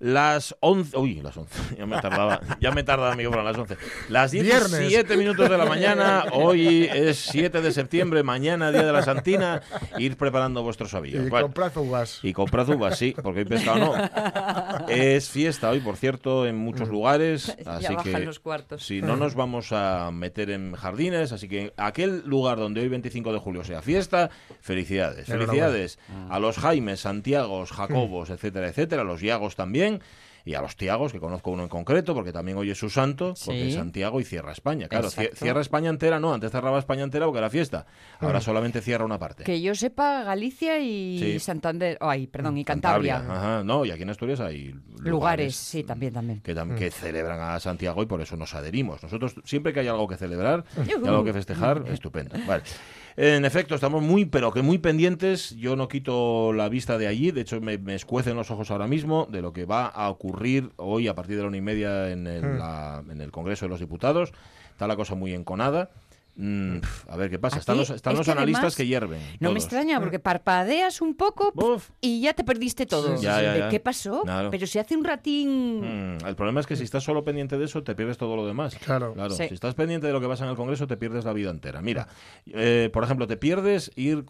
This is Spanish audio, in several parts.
Las 11. Uy, las 11. Ya me tardaba. Ya me tardaba, amigo, para las 11. Las 17 minutos de la mañana. Hoy es 7 de septiembre. Mañana, día de la Santina. Ir preparando vuestros avíos. Y comprad uvas. Y comprad uvas, sí, porque hoy pescado no. Es fiesta hoy, por cierto, en muchos lugares. Así ya que. los cuartos. Sí, no nos vamos a meter en jardines. Así que aquel lugar donde hoy, 25 de julio, sea fiesta, felicidades. Felicidades a los Jaimes, Santiagos, Jacobos, etcétera, etcétera. A los Yagos también y a los Tiagos, que conozco uno en concreto, porque también hoy es su santo, porque es Santiago y cierra España. Claro, cierra España entera, no, antes cerraba España entera porque era fiesta. Ahora mm. solamente cierra una parte. Que yo sepa, Galicia y Santander, oh, ay, perdón, y Cantabria. Ajá, no, y aquí en Asturias hay lugares, sí, también, también. Que, que, mm. celebran a Santiago y por eso nos adherimos. Nosotros, siempre que hay algo que celebrar, y algo que festejar, estupendo. Vale. En efecto, estamos muy, pero que muy pendientes. Yo no quito la vista de allí. De hecho, me, me escuecen los ojos ahora mismo de lo que va a ocurrir hoy a partir de la una y media en el, hmm. en el Congreso de los Diputados. Está la cosa muy enconada. Mm, a ver qué pasa. están los, están los analistas que hierven. No me extraña, porque parpadeas un poco y ya te perdiste todo. qué pasó? Pero si hace un ratín. Mm, el problema es que si estás solo pendiente de eso, te pierdes todo lo demás. Claro. claro. Si estás pendiente de lo que pasa en el Congreso, te pierdes la vida entera. Mira, eh, por ejemplo, te pierdes ir.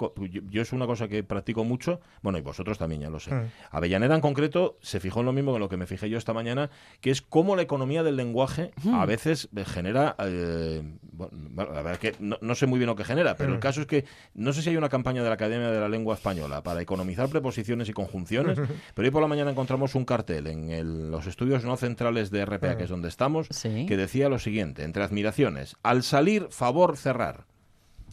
Yo, es una cosa que practico mucho, bueno, y vosotros también, ya lo sé. Mm. Avellaneda en concreto se fijó en lo mismo que lo que me fijé yo esta mañana, que es cómo la economía del lenguaje a veces genera. Eh, bueno, a ver, que no, sé muy bien lo que genera, pero el mm. caso es que no sé si hay una campaña de la Academia de la Lengua Española para economizar preposiciones y conjunciones, pero hoy por la mañana encontramos un cartel en los estudios no centrales de RPA, que es donde estamos, que decía lo siguiente, entre admiraciones, al salir, favor, cerrar.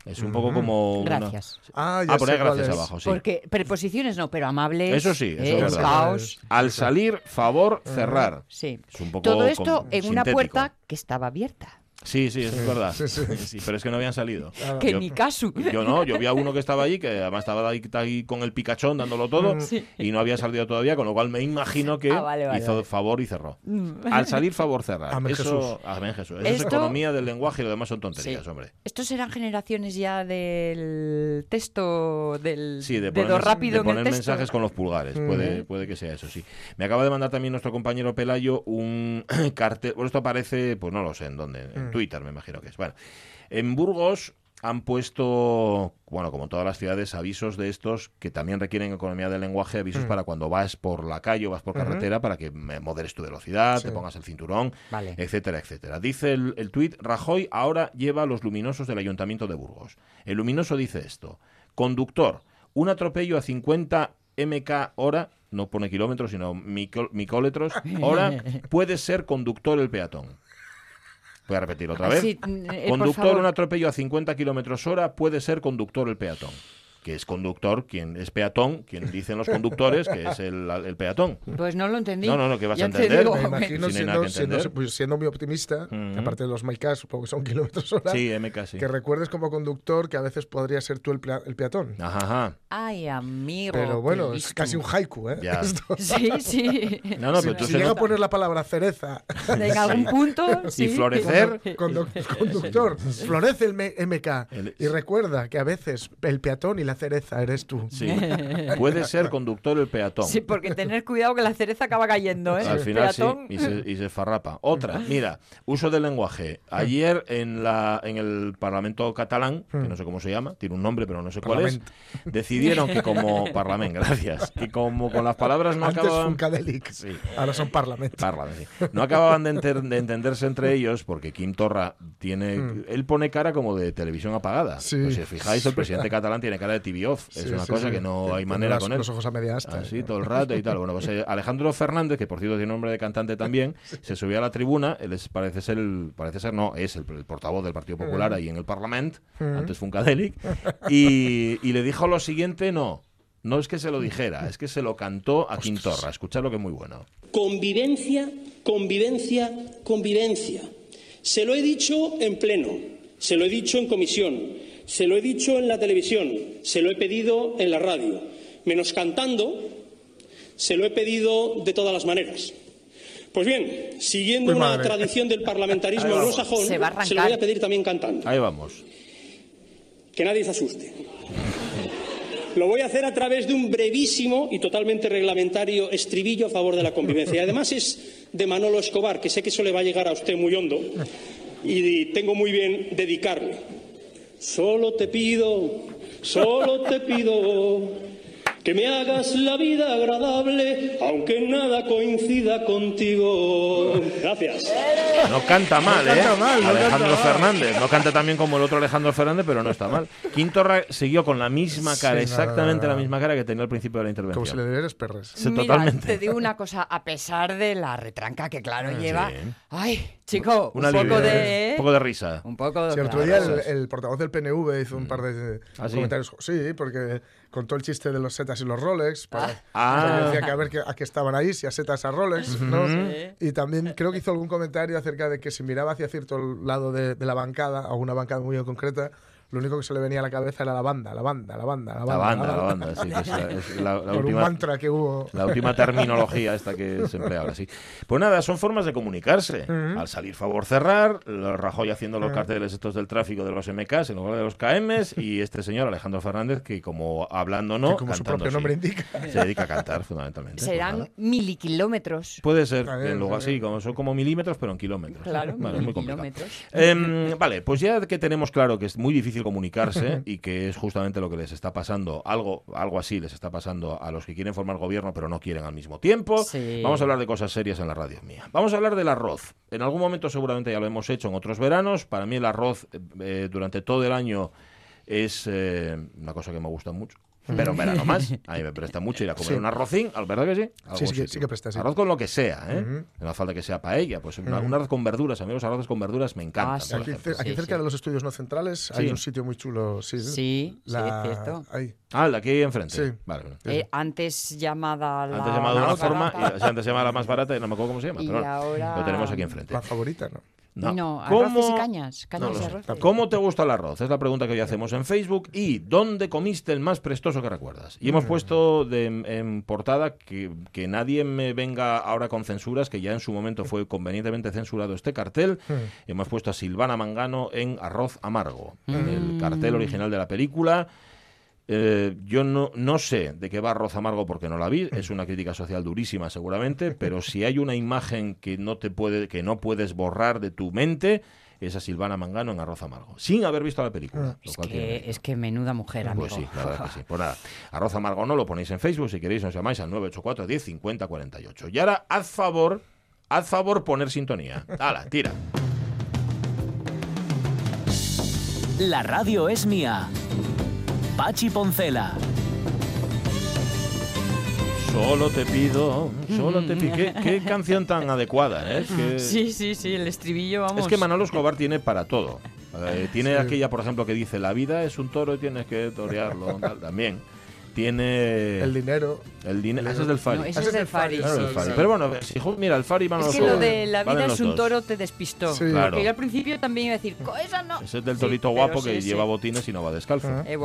Es un poco como. Gracias. Ah, ya ah poner gracias abajo, sí. Porque preposiciones no, pero amables. Eso sí, eso es Caos. Al salir, favor, cerrar. Sí. Es un poco Todo esto en una puerta que estaba abierta. Sí, sí, es verdad. Sí, pero es que no habían salido. Que ni caso. Yo no, yo vi a uno que estaba allí, que además estaba ahí, con el picachón dándolo todo, mm. y no había salido todavía, con lo cual me imagino que ah, hizo favor y cerró. Mm. Al salir, favor, cerrar. Amén Eso, Jesús. Amén Jesús. Eso es economía del lenguaje y lo demás son tonterías, hombre. Estos serán generaciones ya del texto, del sí, de dedo rápido de poner mensajes con los pulgares. Puede, puede que sea eso, sí. Me acaba de mandar también nuestro compañero Pelayo un cartel. Bueno, esto aparece, pues no lo sé en dónde, en mm. Twitter, me imagino que es. Bueno, en Burgos han puesto, bueno, como todas las ciudades, avisos de estos que también requieren economía del lenguaje, avisos mm. para cuando vas por la calle o vas por carretera para que moderes tu velocidad, te pongas el cinturón, etcétera, etcétera. Dice el, el tuit, Rajoy ahora lleva los luminosos del Ayuntamiento de Burgos. El luminoso dice esto, conductor, un atropello a 50 MK hora, no pone kilómetros, sino micóletros, hora, puede ser conductor el peatón. Voy a repetir otra vez. Eh, conductor un atropello a 50 kilómetros hora puede ser conductor el peatón que es conductor, quien es peatón, quien dicen los conductores que es el, el peatón. Pues no lo entendí. No, no, no, que vas a entender. Me imagino siendo, siendo, pues siendo, muy optimista, aparte de los MK, supongo que son kilómetros hora, sí, MK, sí. que recuerdes como conductor que a veces podría ser tú el, el peatón. Ajá, ajá. Ay, amigo. Pero bueno, es casi un haiku, ¿eh? Sí, sí. No, no, pero si, llega a poner la palabra cereza en algún punto y florecer conductor florece el MK y recuerda que a veces el peatón y la cereza eres tú. Sí. Puede ser conductor el peatón. Sí, porque tener cuidado que la cereza acaba cayendo, ¿eh? Al final sí, y se, y se, farrapa. Otra, mira, uso del lenguaje. Ayer en, la, en el Parlamento catalán, que no sé cómo se llama, tiene un nombre pero no sé cuál es, decidieron que como Parlamento, gracias, y como con las palabras no Antes acababan... Sí. Ahora son Parlamento. No acababan de, entenderse entre ellos porque Kim Torra tiene... Mm. Él pone cara como de televisión apagada. Sí. Pues si os fijáis, el presidente catalán tiene cara de TV off es una cosa que no hay manera con él. Los ojos a media asta. Así, todo el rato y tal. Bueno, pues eh, Alejandro Fernández, que por cierto tiene nombre de cantante también, se subió a la tribuna, él parece ser, el, parece ser, no, es el, portavoz del Partido Popular ahí en el Parlamento, antes Funkadelic, y, y le dijo lo siguiente, no, no es que se lo dijera, es que se lo cantó a Quintorra. Escuchad lo que es muy bueno. Convivencia, convivencia, convivencia. Se lo he dicho en pleno, se lo he dicho en comisión, se lo he dicho en la televisión, se lo he pedido en la radio, menos cantando, se lo he pedido de todas las maneras. Pues bien, siguiendo una tradición del parlamentarismo anglosajón, se, se lo voy a pedir también cantando. Ahí vamos. Que nadie se asuste. Lo voy a hacer a través de un brevísimo y totalmente reglamentario estribillo a favor de la convivencia. Y además es de Manolo Escobar, que sé que eso le va a llegar a usted muy hondo y tengo muy bien dedicarle. Solo te pido, solo te pido que me hagas la vida agradable, aunque nada coincida contigo. Gracias. No canta mal, ¿eh? Alejandro Fernández. No canta también como el otro Alejandro Fernández, pero no está mal. Quintorra siguió con la misma cara, exactamente la misma cara que tenía al principio de la intervención. Como si le dieras perras. Sí, totalmente. Te digo una cosa, a pesar de la retranca que claro lleva. Ay, chico, un poco de. Un poco de risa. Un poco de. el otro día el, portavoz del PNV hizo un par de ¿Ah, comentarios. Sí, porque contó el chiste de los setas y los Rolex. Para, ah. decía que a ver a qué estaban ahí, si a setas a Rolex. ¿no? Y también creo que hizo algún comentario acerca de que si miraba hacia cierto lado de, de la bancada, a una bancada muy concreta, lo único que se le venía a la cabeza era la banda, la banda, la banda, la banda. La banda, la banda, sí. Es la, última, un mantra que hubo. La última terminología esta que se emplea ahora, sí. Pues nada, son formas de comunicarse. Al salir favor cerrar, Rajoy haciendo los carteles estos del tráfico de los MKs en lugar de los KMs y este señor Alejandro Fernández que como hablando no, como su propio nombre indica. Se dedica a cantar fundamentalmente. Pues Serán kilómetros. Puede ser, en lugar, sí, como son como milímetros, pero en kilómetros. Claro, vale, muy kilómetros. Eh, vale, pues ya que tenemos claro que es muy difícil comunicarse y que es justamente lo que les está pasando, algo, algo así les está pasando a los que quieren formar gobierno pero no quieren al mismo tiempo. Vamos a hablar de cosas serias en la radio mía. Vamos a hablar del arroz. En algún momento seguramente ya lo hemos hecho en otros veranos. Para mí el arroz eh, durante todo el año es eh, una cosa que me gusta mucho. Pero en verano más. A mí me presta mucho ir a comer un arrocín, ¿verdad que sí? sí, sí, sí, que presta, Arroz con lo que sea, ¿eh? No hace falta que sea paella, pues un arroz con verduras. A mí los arroces con verduras me encantan. Ah, aquí, cerca de los estudios no centrales hay un sitio muy chulo. Sí, sí, la... cierto. Ahí. Ah, la hay enfrente. Sí. Vale, eh, antes llamada la Antes llamada de una forma, y, antes llamada la más barata y no me acuerdo cómo se llama. Y pero ahora... lo tenemos aquí enfrente. La favorita, ¿no? No, arroces y cañas. cañas arroz. ¿Cómo te gusta el arroz? Es la pregunta que hoy hacemos en Facebook. ¿Y dónde comiste el más prestoso que recuerdas? Y hemos mm. puesto en portada que, que, nadie me venga ahora con censuras, que ya en su momento fue convenientemente censurado este cartel. Mm. Hemos puesto a Silvana Mangano en Arroz Amargo, el cartel original de la película. Eh, yo no, no sé de qué va Arroz Amargo porque no la vi, es una crítica social durísima seguramente, pero si hay una imagen que no te puede, que no puedes borrar de tu mente, es a Silvana Mangano en Arroz Amargo, sin haber visto la película. Es, que, es que menuda mujer, Pues sí, la verdad que sí. Pues nada, Arroz Amargo no lo ponéis en Facebook, si queréis nos llamáis al 984 10 50 48. Y ahora, haz favor, haz favor poner sintonía. Hala, tira. La radio es mía. Pachi Poncela. Solo te pido, solo te pido. ¿Qué, canción tan adecuada, ¿eh? Sí, sí, sí, el estribillo, vamos. Es que Manolo Escobar tiene para todo. Eh, tiene aquella, por ejemplo, que dice, la vida es un toro y tienes que torearlo, también tiene el dinero. El dinero. ese es del Fari. ese es del Fari. Pero bueno, si, mira, el Fari van Es que lo de la vida es un toro te despistó. Porque yo al principio también iba a decir, esa no. Ese es del torito guapo que lleva botines y no va descalzo. Eh,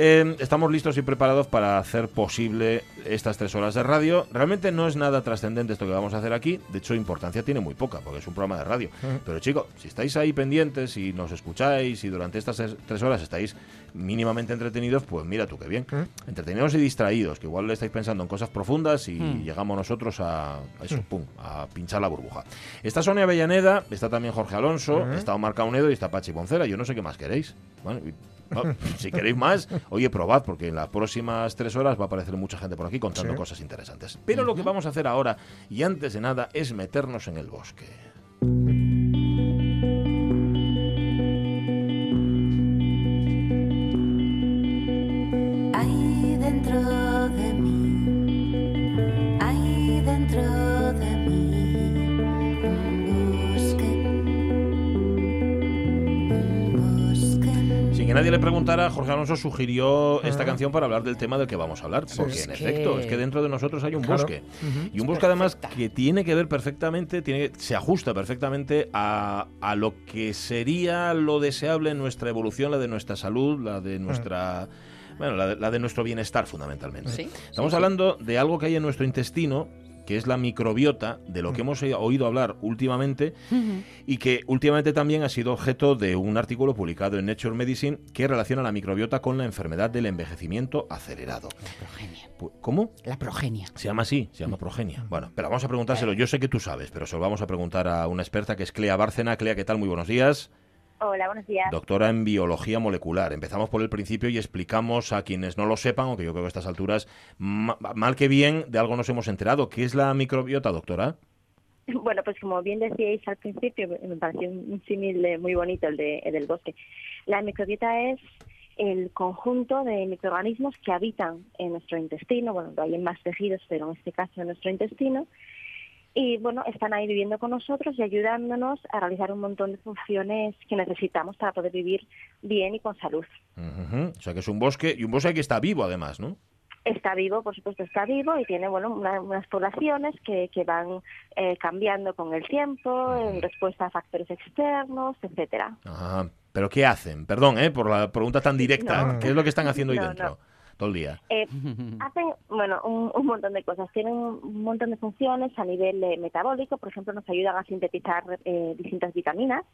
eh, estamos listos y preparados para hacer posible estas tres horas de radio. Realmente no es nada trascendente esto que vamos a hacer aquí. De hecho, importancia tiene muy poca, porque es un programa de radio. Pero chicos, si estáis ahí pendientes y nos escucháis y durante estas tres horas estáis mínimamente entretenidos, pues mira tú qué bien. Entretenidos y distraídos, que igual le estáis pensando en cosas profundas y hmm. llegamos nosotros a, eso, pum, a pinchar la burbuja. Está Sonia Avellaneda, está también Jorge Alonso, está Omar Caunedo y está Pachi Poncera. Yo no sé qué más queréis. Bueno, si queréis más, oye, probad, porque en las próximas tres horas va a aparecer mucha gente por aquí contando cosas interesantes. Pero lo que vamos a hacer ahora, y antes de nada, es meternos en el bosque. Nadie le preguntara, Jorge Alonso sugirió esta canción para hablar del tema del que vamos a hablar. Porque, en efecto, es que dentro de nosotros hay un bosque. Y un bosque, además, que tiene que ver perfectamente, tiene, se ajusta perfectamente a, a, lo que sería lo deseable en nuestra evolución, la de nuestra salud, la de nuestra. Bueno, la de, nuestro bienestar fundamentalmente. Estamos hablando de algo que hay en nuestro intestino que es la microbiota, de lo que hemos oído hablar últimamente y que últimamente también ha sido objeto de un artículo publicado en Nature Medicine que relaciona la microbiota con la enfermedad del envejecimiento acelerado. La progenia. ¿Cómo? La progenia. Se llama así, se llama progenia. Bueno, pero vamos a preguntárselo. Yo sé que tú sabes, pero se lo vamos a preguntar a una experta que es Clea Bárcena. Clea, ¿qué tal? Muy buenos días. Hola, buenos días. Doctora en biología molecular. Empezamos por el principio y explicamos a quienes no lo sepan, aunque yo creo que a estas alturas, mal que bien, de algo nos hemos enterado. ¿Qué es la microbiota, doctora? Bueno, pues como bien decíais al principio, me pareció un símil muy bonito el, de, el del bosque. La microbiota es el conjunto de microorganismos que habitan en nuestro intestino, bueno, hay en más tejidos, pero en este caso en nuestro intestino, y bueno, están ahí viviendo con nosotros y ayudándonos a realizar un montón de funciones que necesitamos para poder vivir bien y con salud. O sea que es un bosque y un bosque que está vivo además, ¿no? Está vivo, por supuesto está vivo y tiene bueno unas poblaciones que, que van eh, cambiando con el tiempo en respuesta a factores externos, etcétera. Ajá. Pero ¿qué hacen? Perdón, ¿eh? por la pregunta tan directa. ¿Qué es lo que están haciendo ahí dentro? Todo el día? Eh, hacen, bueno, un, montón de cosas. Tienen un montón de funciones a nivel eh, metabólico. Por ejemplo, nos ayudan a sintetizar eh, distintas vitaminas.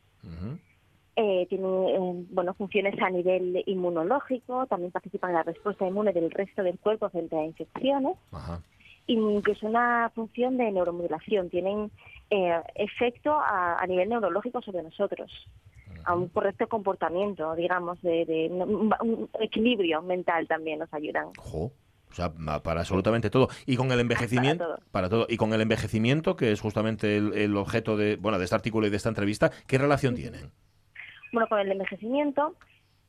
tienen, bueno, funciones a nivel inmunológico. También participan en la respuesta inmune del resto del cuerpo frente a infecciones. Ajá. Incluso una función de neuromodulación. Tienen efecto a nivel neurológico sobre nosotros a un correcto comportamiento, digamos, de, un, equilibrio mental también nos ayudan. O sea, para absolutamente todo. Y con el envejecimiento, para todo. Y con el envejecimiento, que es justamente el, objeto de, bueno, de este artículo y de esta entrevista, ¿qué relación tienen? Bueno, con el envejecimiento,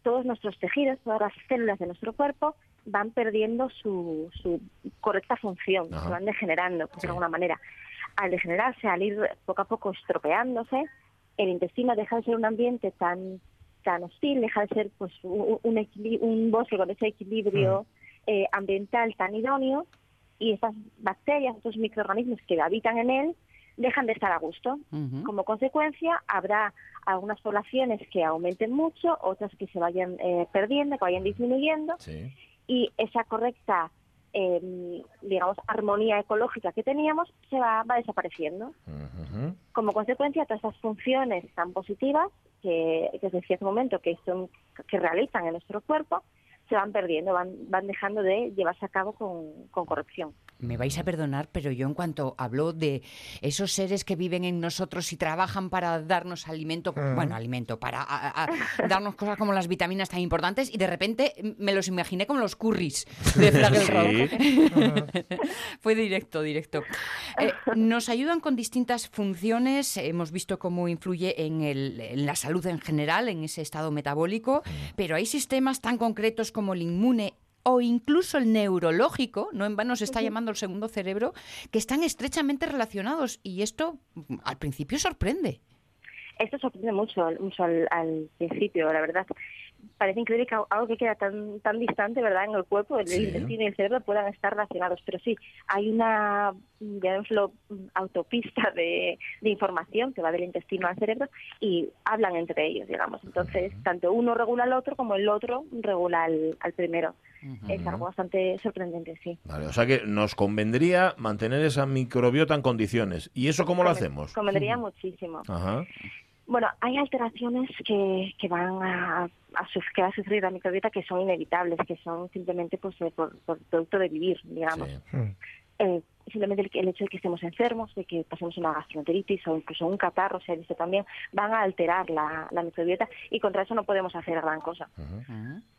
todos nuestros tejidos, todas las células de nuestro cuerpo van perdiendo su, su correcta función, se van degenerando, de alguna manera. Al degenerarse, al ir poco a poco estropeándose, el intestino deja de ser un ambiente tan tan hostil, deja de ser pues un, un, bosque con ese equilibrio eh, ambiental tan idóneo y estas bacterias, estos microorganismos que habitan en él, dejan de estar a gusto. Como consecuencia, habrá algunas poblaciones que aumenten mucho, otras que se vayan eh, perdiendo, que vayan disminuyendo, y esa correcta eh, digamos, armonía ecológica que teníamos se va, va desapareciendo. Como consecuencia, todas esas funciones tan positivas que, que decía hace un momento que, son, que realizan en nuestro cuerpo, se van perdiendo, van, van dejando de llevarse a cabo con, con corrección me vais a perdonar, pero yo en cuanto hablo de esos seres que viven en nosotros y trabajan para darnos alimento, mm. bueno, alimento, para darnos cosas como las vitaminas tan importantes, y de repente me los imaginé como los curris de Fraggle Fue directo, directo. Eh, nos ayudan con distintas funciones, hemos visto cómo influye en, el, en la salud en general, en ese estado metabólico, pero hay sistemas tan concretos como el inmune o incluso el neurológico, no en vano se está llamando el segundo cerebro, que están estrechamente relacionados y esto mm, al principio sorprende. Esto sorprende mucho, mucho al principio, la verdad parece increíble que algo que queda tan tan distante, ¿verdad?, en el cuerpo, el intestino y el cerebro puedan estar relacionados. Pero sí, hay una, llamémoslo, autopista de, de información que va del intestino al cerebro y hablan entre ellos, digamos. Entonces, tanto uno regula al otro como el otro regula al, al primero. Es algo bastante sorprendente, sí. Vale, o sea que nos convendría mantener esa microbiota en condiciones. ¿Y eso cómo lo hacemos? Convendría muchísimo. Ajá. Bueno, hay alteraciones que, que van a, a, que va a sufrir la microbiota que son inevitables, que son simplemente pues eh, por, producto de vivir, digamos. Hmm. Eh, simplemente el, hecho de que estemos enfermos, de que pasemos una gastroenteritis o incluso un catarro, se ha visto también, van a alterar la, la microbiota y contra eso no podemos hacer gran cosa.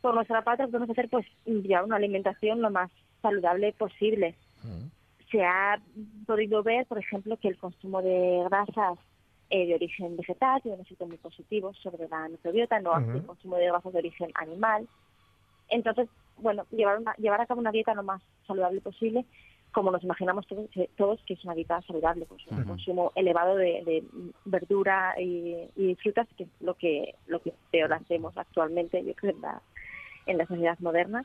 Por nuestra parte podemos hacer pues ya una alimentación lo más saludable posible. Se ha podido ver, por ejemplo, que el consumo de grasas eh, de origen vegetal, tiene un efecto muy positivo sobre la microbiota, no hace el consumo de grasas de origen animal. Entonces, bueno, llevar, llevar a cabo una dieta lo más saludable posible, como nos imaginamos todos, todos que es una dieta saludable, con un consumo elevado de, verdura y, frutas, que es lo que, lo que peor hacemos actualmente, yo creo, en la, en la sociedad moderna.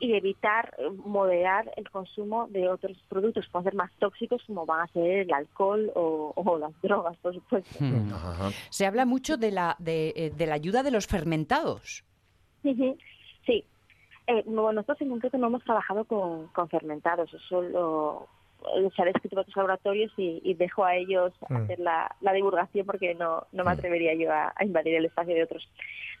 Y evitar eh, moderar el consumo de otros productos que pueden ser más tóxicos como van a ser el alcohol o, las drogas, por supuesto. Se habla mucho de la, de, eh, de la ayuda de los fermentados. Sí, eh, nosotros en concreto no hemos trabajado con, con fermentados, eso lo, se ha descrito por otros laboratorios y, dejo a ellos mm. hacer la, divulgación porque no, no me mm. atrevería yo a, invadir el espacio de otros.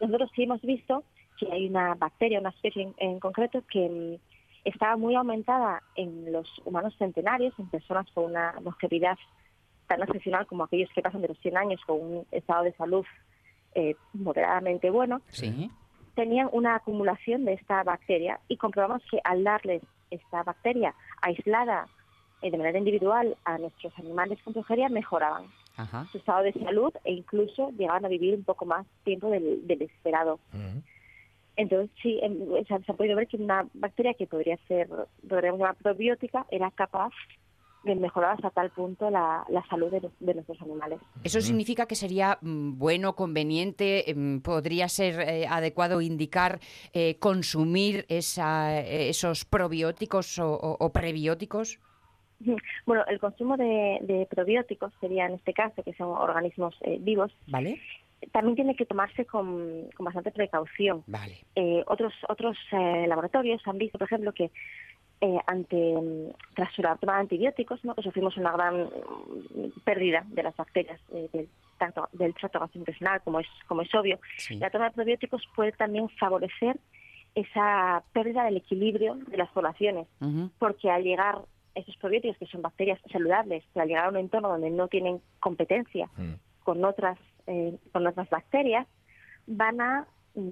Nosotros sí hemos visto que hay una bacteria, una especie en, concreto que mm, estaba muy aumentada en los humanos centenarios, en personas con una longevidad tan excepcional como aquellos que pasan de los 100 años con un estado de salud eh, moderadamente bueno, tenían una acumulación de esta bacteria y comprobamos que al darles esta bacteria aislada eh, de manera individual a nuestros animales con progeria mejoraban su estado de salud e incluso llegaban a vivir un poco más tiempo del, esperado. Entonces, sí, em, se ha podido ver que una bacteria que podría ser, podríamos llamar probiótica, era capaz de mejorar hasta tal punto la, salud de, nuestros animales. ¿Eso significa que sería mm, bueno, conveniente, em, podría ser eh, adecuado indicar eh, consumir esa, esos probióticos o prebióticos? Bueno, el consumo de, probióticos sería en este caso, que son organismos eh, vivos. Vale. También tiene que tomarse con, bastante precaución. Vale. Eh, otros otros eh, laboratorios han visto, por ejemplo, que ante tras la toma de antibióticos, ¿no? que sufrimos una gran mm, pérdida de las bacterias del tracto, del tracto gastrointestinal, como es como es obvio. La toma de probióticos puede también favorecer esa pérdida del equilibrio de las poblaciones, porque al llegar esos probióticos, que son bacterias saludables, que al llegar a un entorno donde no tienen competencia mm. con otras eh, con otras bacterias, van a mm,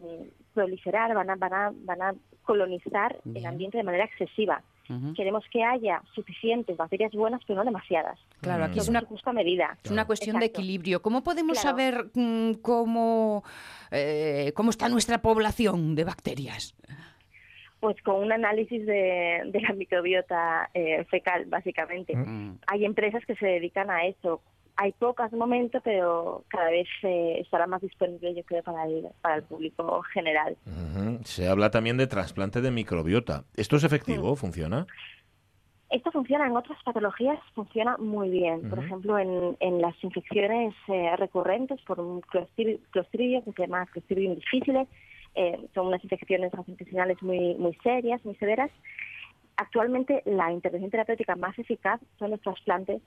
proliferar, van a, van a, van a colonizar el ambiente de manera excesiva. Queremos que haya suficientes bacterias buenas, pero no demasiadas. Claro, aquí es una justa medida. Es una cuestión de equilibrio. ¿Cómo podemos saber mm, cómo, eh, cómo está nuestra población de bacterias? Pues con un análisis de, la microbiota eh, fecal, básicamente. Mm. Hay empresas que se dedican a eso. Hay pocas momentos, pero cada vez eh, estará más disponible, yo creo, para el, para el público general. Se habla también de trasplante de microbiota. ¿Esto es efectivo? Mm. ¿Funciona? Esto funciona en otras patologías, funciona muy bien. Por ejemplo, en, en las infecciones eh, recurrentes por un clostridio, que se llama clostridium difficile, eh, son unas infecciones intestinales muy, muy serias, muy severas. Actualmente la intervención terapéutica más eficaz son los trasplantes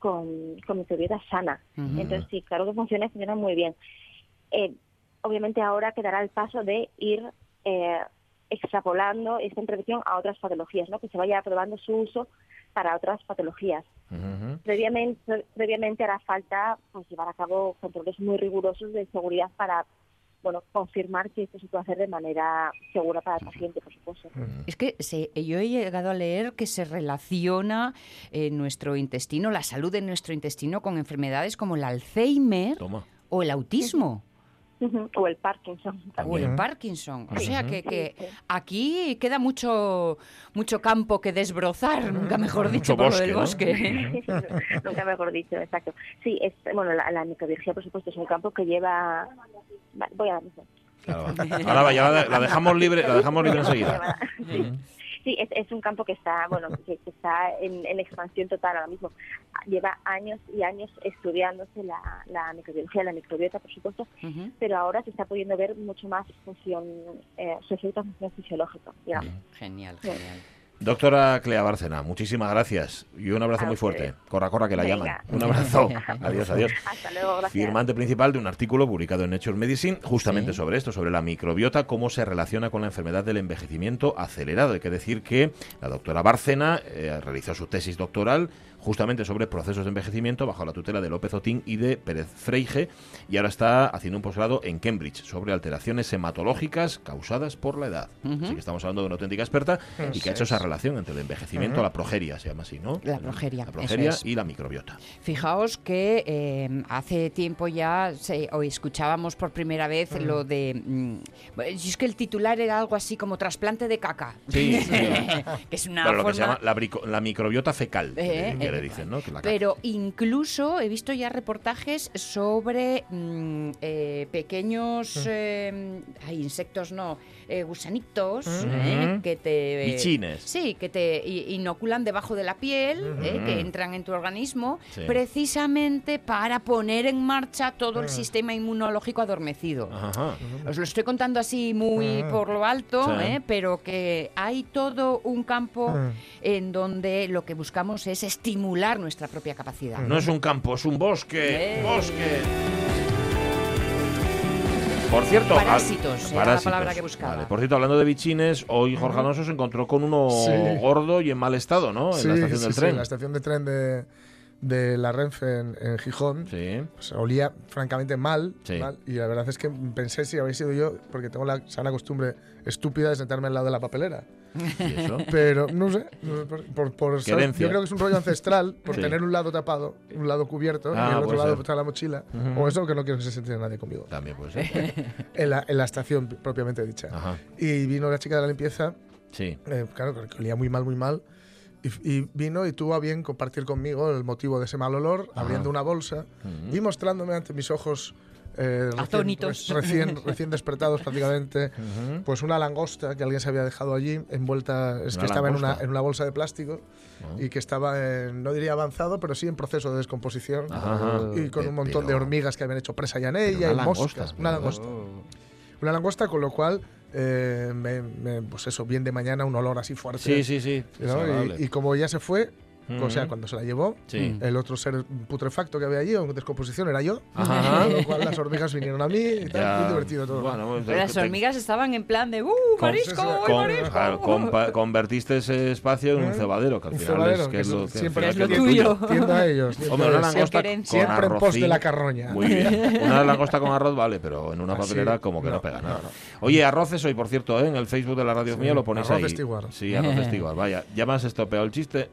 con, con microbiota sana. Entonces sí, claro que funciona funciona muy bien. Eh, obviamente ahora quedará el paso de ir eh, extrapolando esta intervención a otras patologías, ¿no? que se vaya aprobando su uso para otras patologías. previamente, previamente hará falta pues, llevar a cabo controles muy rigurosos de seguridad para bueno, confirmar que esto se puede hacer de manera segura para el paciente, por supuesto. Es que yo he llegado a leer que se relaciona eh, nuestro intestino, la salud de nuestro intestino con enfermedades como el Alzheimer o el autismo. O el Parkinson. O el Parkinson. O sea que, aquí queda mucho mucho campo que desbrozar, nunca mejor dicho, por lo del bosque. nunca mejor dicho, exacto. Sí, es, bueno, la, la microbiología, por supuesto, es un campo que lleva voy a Ahora ya la, dejamos libre, la dejamos libre enseguida. Sí, es, es, un campo que está, bueno, que, está en, expansión total ahora mismo. Lleva años y años estudiándose la, la microbiología, la microbiota, por supuesto, pero ahora se está pudiendo ver mucho más función, eh, su efecto función fisiológica, digamos. Genial, genial. Doctora Clea Bárcena, muchísimas gracias y un abrazo muy fuerte. Corra, corra, que la llaman. Un abrazo. adiós, adiós. Hasta luego, gracias. Firmante principal de un artículo publicado en Nature Medicine justamente sobre esto, sobre la microbiota, cómo se relaciona con la enfermedad del envejecimiento acelerado. Hay que decir que la doctora Bárcena eh, realizó su tesis doctoral justamente sobre procesos de envejecimiento bajo la tutela de López Otín y de Pérez Freige y ahora está haciendo un posgrado en Cambridge sobre alteraciones hematológicas causadas por la edad. Así que estamos hablando de una auténtica experta y que ha hecho esa relación entre el envejecimiento, la progeria se llama así, ¿no? La progeria. La progeria y la microbiota. Fijaos que eh, hace tiempo ya hoy escuchábamos por primera vez lo de... Mm, es que el titular era algo así como trasplante de caca. Sí, que es una forma... lo que se llama la, microbiota fecal. Eh, quiere, dicen, ¿no? Pero incluso he visto ya reportajes sobre mm, eh, pequeños mm. eh, insectos, no, eh, gusanitos que te... Bichines. Sí, que te inoculan debajo de la piel, que entran en tu organismo, precisamente para poner en marcha todo el sistema inmunológico adormecido. Os lo estoy contando así muy por lo alto, pero que hay todo un campo en donde lo que buscamos es estimular nuestra propia capacidad. No es un campo, es un bosque. ¡Bosque! Por cierto, parásitos, era la palabra que buscaba. Por cierto, hablando de bichines, hoy Jorge Alonso se encontró con uno gordo y en mal estado, ¿no? En la estación del tren. en la estación de tren de, de la Renfe en, Gijón. Sí. Pues, olía francamente mal, mal, Y la verdad es que pensé si habéis sido yo, porque tengo la sana costumbre estúpida de sentarme al lado de la papelera. Pero no sé, por, por yo creo que es un rollo ancestral, por tener un lado tapado, un lado cubierto y ah, el otro lado está la mochila. O eso que no quiero que se siente nadie conmigo. También puede ser. en, la, en, la, estación propiamente dicha. Y vino la chica de la limpieza. Sí. Eh, claro, que olía muy mal, muy mal. Y, vino y tuvo a bien compartir conmigo el motivo de ese mal olor, abriendo una bolsa y mostrándome ante mis ojos eh, recién, recién, despertados prácticamente, pues una langosta que alguien se había dejado allí, envuelta, es que estaba en una, en una, bolsa de plástico y que estaba, no diría avanzado, pero sí en proceso de descomposición y con un montón de hormigas que habían hecho presa ya en ella y moscas. Una langosta. Una langosta con lo cual eh, pues eso, bien de mañana, un olor así fuerte. Sí, sí, sí. y, como ya se fue, o sea, cuando se la llevó, el otro ser putrefacto que había allí, o en descomposición, era yo. Con lo cual las hormigas vinieron a mí y tal. Muy divertido todo. Bueno, las hormigas estaban en plan de ¡Uh, marisco! marisco! convertiste ese espacio en un ¿Eh? cebadero, que al final es, que es lo, siempre es lo tuyo. Tiendo a ellos. Hombre, una langosta con Siempre en pos de la carroña. Muy bien. Una langosta con arroz vale, pero en una papelera como que no, pega nada. Oye, arroces hoy, por cierto, ¿eh? en el Facebook de la radio mía lo ponéis ahí. Arroz estiguar. Sí, arroz estiguar. Vaya, ya me has estropeado el chiste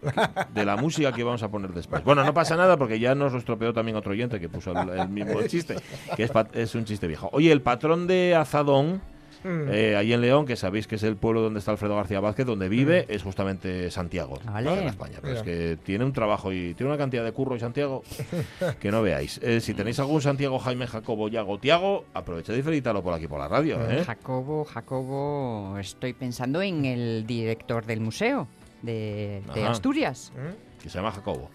de la música que vamos a poner después. Bueno, no pasa nada porque ya nos lo estropeó también otro oyente que puso el, mismo chiste, que es, es, un chiste viejo. Oye, el patrón de Azadón, mm. eh, ahí en León, que sabéis que es el pueblo donde está Alfredo García Vázquez, donde vive, mm. es justamente Santiago, en España. Pero es que tiene un trabajo y tiene una cantidad de curro y Santiago que no veáis. Eh, si tenéis algún Santiago, Jaime, Jacobo, Yago, Tiago, aprovechad y felicitarlo por aquí por la radio. ¿eh? Jacobo, Jacobo, estoy pensando en el director del museo de, Asturias. ¿Mm? Que se llama Jacobo.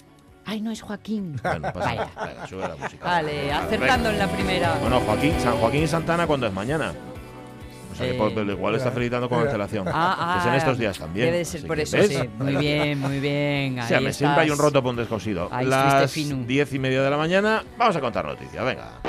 Ay, no es Joaquín. Bueno, pasa, Venga, sube la música. Vale, acertando en la primera. Bueno, Joaquín, San Joaquín y Santana, ¿cuándo es mañana? O sea, que por, eh, igual está felicitando con antelación. Ah, ah, es en estos días también. Debe ser por eso, sí. Muy bien, muy bien. Ahí o sea, me siempre hay un roto por un descosido. Las diez y media de la mañana, vamos a contar noticias. Venga.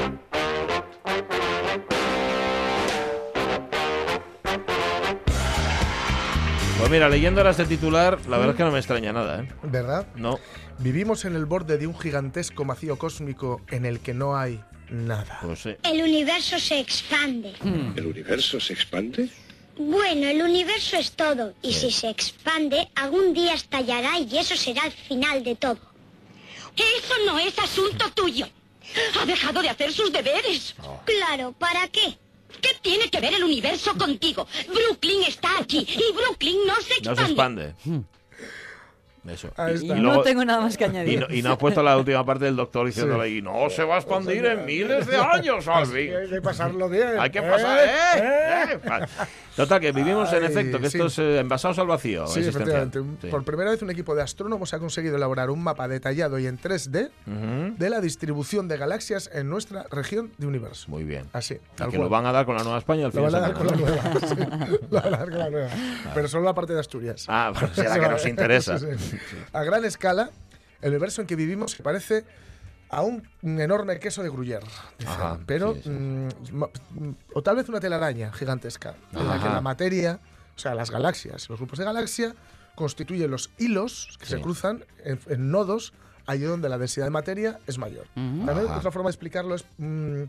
Pues mira, leyendo ahora este titular, la verdad es que no me extraña nada, ¿eh? ¿Verdad? No. Vivimos en el borde de un gigantesco vacío cósmico en el que no hay nada. Pues el universo se expande. Hmm. ¿El universo se expande? Bueno, el universo es todo, y si se expande, algún día estallará y eso será el final de todo. Eso no es asunto tuyo. Ha dejado de hacer sus deberes. Claro, ¿para qué? ¿Qué tiene que ver el universo contigo? Brooklyn está aquí y Brooklyn no se expande. No se expande. Eso. Y, no tengo nada más que añadir. Y no, ha puesto la última parte del doctor diciéndole, y no se va a expandir en miles de años, Alvin. Hay que pasarlo bien. Hay que pasar, ¿eh? ¿Eh? ¿Eh? Total, que vivimos en efecto, que esto es envasados al vacío. Sí, efectivamente. Por primera vez un equipo de astrónomos ha conseguido elaborar un mapa detallado y en 3D de la distribución de galaxias en nuestra región de universo. Muy bien. Así. que lo van a dar con la Nueva España al fin Lo van a dar con la nueva. Lo van a dar con la nueva. Pero solo la parte de Asturias. Ah, pues será que nos interesa. A gran escala, el universo en que vivimos parece a un, enorme queso de Gruyère. pero, mm, o tal vez una telaraña gigantesca, en la que la materia, o sea, las galaxias, los grupos de galaxia, constituyen los hilos que se cruzan en, nodos allí donde la densidad de materia es mayor. También otra forma de explicarlo es mm,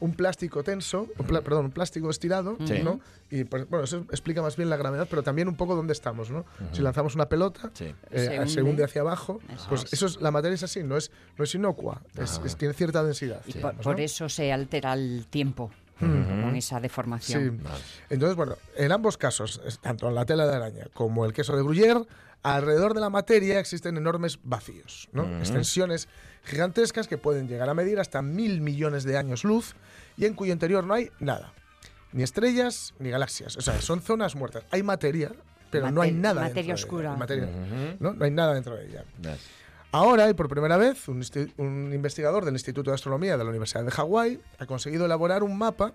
un plástico tenso, perdón, un plástico estirado, ¿no? Y pues, bueno, eso explica más bien la gravedad, pero también un poco dónde estamos, ¿no? Si lanzamos una pelota, eh, se, hunde. hacia abajo, pues eso es, la materia es así, no es, no es inocua, es, tiene cierta densidad. Y por, eso se altera el tiempo con esa deformación. Entonces, bueno, en ambos casos, tanto en la tela de araña como el queso de Gruyère, alrededor de la materia existen enormes vacíos, ¿no? extensiones gigantescas que pueden llegar a medir hasta mil millones de años luz y en cuyo interior no hay nada. Ni estrellas ni galaxias. O sea, son zonas muertas. Hay materia, pero no hay nada materia oscura. Materia, ¿no? no hay nada dentro de ella. Ahora, y por primera vez, un, investigador del Instituto de Astronomía de la Universidad de Hawái ha conseguido elaborar un mapa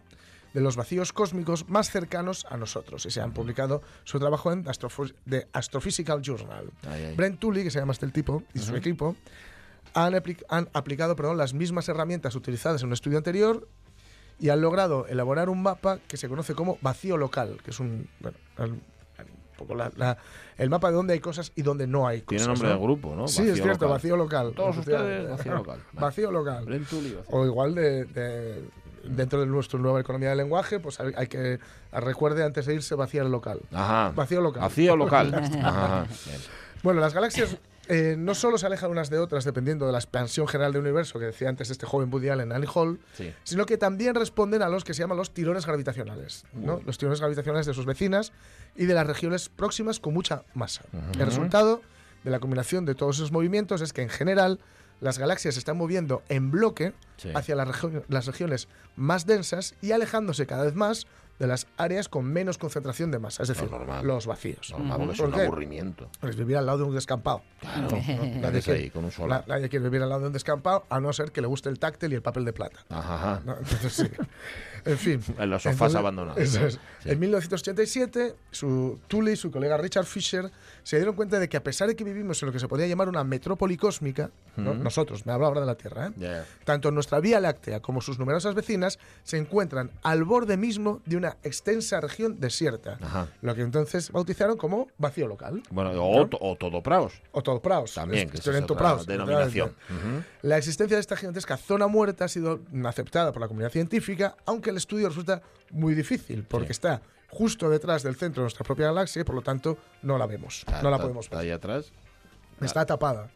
de los vacíos cósmicos más cercanos a nosotros. Y se han publicado su trabajo en The Astrophysical Journal. Brent Tully, que se llama este el tipo, y su equipo, han, aplicado perdón, las mismas herramientas utilizadas en un estudio anterior y han logrado elaborar un mapa que se conoce como vacío local, que es un, bueno, poco el mapa de dónde hay cosas y dónde no hay cosas. Tiene nombre de grupo, ¿no? Sí, es cierto, vacío local. Todos ustedes, vacío local. vacío local. O igual de, dentro de nuestra nueva economía del lenguaje, pues hay, que recuerde antes de irse vaciar el local. Ajá. Vacío local. Vacío local. Ajá. Bueno, las galaxias eh, no solo se alejan unas de otras dependiendo de la expansión general del universo que decía antes este joven Woody Allen, Annie Hall, sino que también responden a los que se llaman los tirones gravitacionales, ¿no? los tirones gravitacionales de sus vecinas y de las regiones próximas con mucha masa. El resultado de la combinación de todos esos movimientos es que en general las galaxias se están moviendo en bloque hacia las, las regiones más densas y alejándose cada vez más de las áreas con menos concentración de masa, es decir, los vacíos. Normal, es un aburrimiento. Pues vivir al lado de un descampado. Claro, nadie, quiere, con un nadie quiere vivir al lado de un descampado, a no ser que le guste el táctil y el papel de plata. Ajá. Entonces, sí. En fin. En los sofás abandonados. En 1987, su Tully y su colega Richard Fisher se dieron cuenta de que a pesar de que vivimos en lo que se podría llamar una metrópoli cósmica, nosotros, me hablo ahora de la Tierra, ¿eh? tanto nuestra Vía Láctea como sus numerosas vecinas se encuentran al borde mismo de una extensa región desierta, lo que entonces bautizaron como vacío local. Bueno, o, o todo Praos. O todo Praos. También, que es otra denominación. La existencia de esta gigantesca zona muerta ha sido aceptada por la comunidad científica, aunque el estudio resulta muy difícil, porque está justo detrás del centro de nuestra propia galaxia y por lo tanto no la vemos, no la podemos ver. ahí atrás. Está tapada.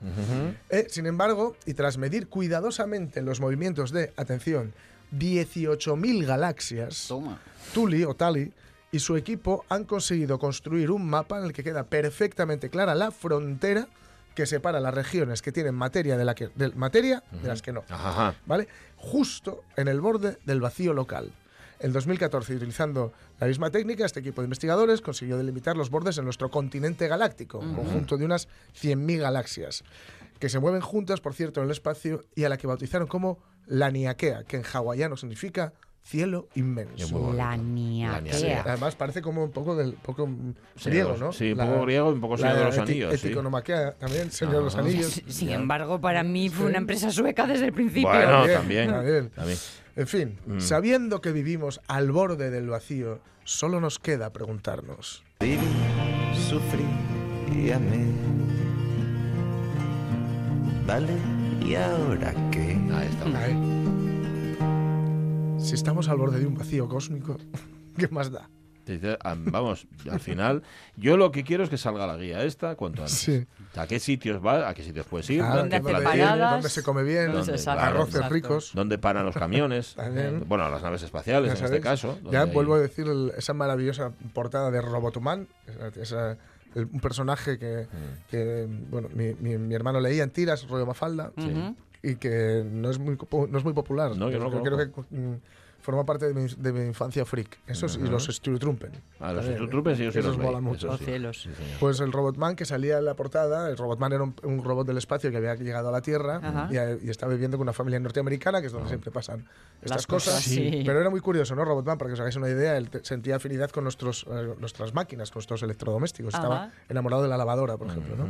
Eh, sin embargo, y tras medir cuidadosamente los movimientos de, atención, 18.000 galaxias, Tuli o Tali y su equipo han conseguido construir un mapa en el que queda perfectamente clara la frontera que separa las regiones que tienen materia de, la que, de materia de las que no. ¿Vale? Justo en el borde del vacío local. En 2014, utilizando la misma técnica, este equipo de investigadores consiguió delimitar los bordes en nuestro continente galáctico, un conjunto de unas 100.000 galaxias, que se mueven juntas, por cierto, en el espacio y a la que bautizaron como la Niaquea, que en hawaiano significa cielo inmenso. La Niaquea. Además parece como un poco del poco griego, ¿no? Sí, un poco griego y un poco Señor de los Anillos. Eticonomaquea también, Señor de los Anillos. Sin embargo, para mí fue una empresa sueca desde el principio. Bueno, también. también. En fin, mm. sabiendo que vivimos al borde del vacío, solo nos queda preguntarnos. Viví, sufrí y amé. Vale, ¿y ahora qué? Ahí está. Si estamos al borde de un vacío cósmico, ¿qué más da? Vamos, al final, yo lo que quiero es que salga la guía esta cuanto antes. ¿A qué sitios va? ¿A qué sitios puedes ir? ¿Dónde, ¿Dónde se come bien? arroces ricos. ¿Dónde paran los camiones? bueno, las naves espaciales en este caso. Ya vuelvo a decir esa maravillosa portada de Robotuman, un personaje que, mm. bueno, mi, hermano leía en tiras, rollo Mafalda, y que no es muy, no es muy popular. No, yo no creo que mm, forma parte de mi, de mi infancia freak. Esos y los Sturtrumpen. Ah, los Sturtrumpen sí, yo sí los mola mucho. Oh, cielos. pues el Robotman que salía en la portada, el Robotman era un, robot del espacio que había llegado a la Tierra y, estaba viviendo con una familia norteamericana, que es donde siempre pasan estas cosas. Pero era muy curioso, ¿no? Robotman, para que os hagáis una idea, él sentía afinidad con nuestros, eh, nuestras máquinas, con nuestros electrodomésticos. Estaba enamorado de la lavadora, por ejemplo, ¿no?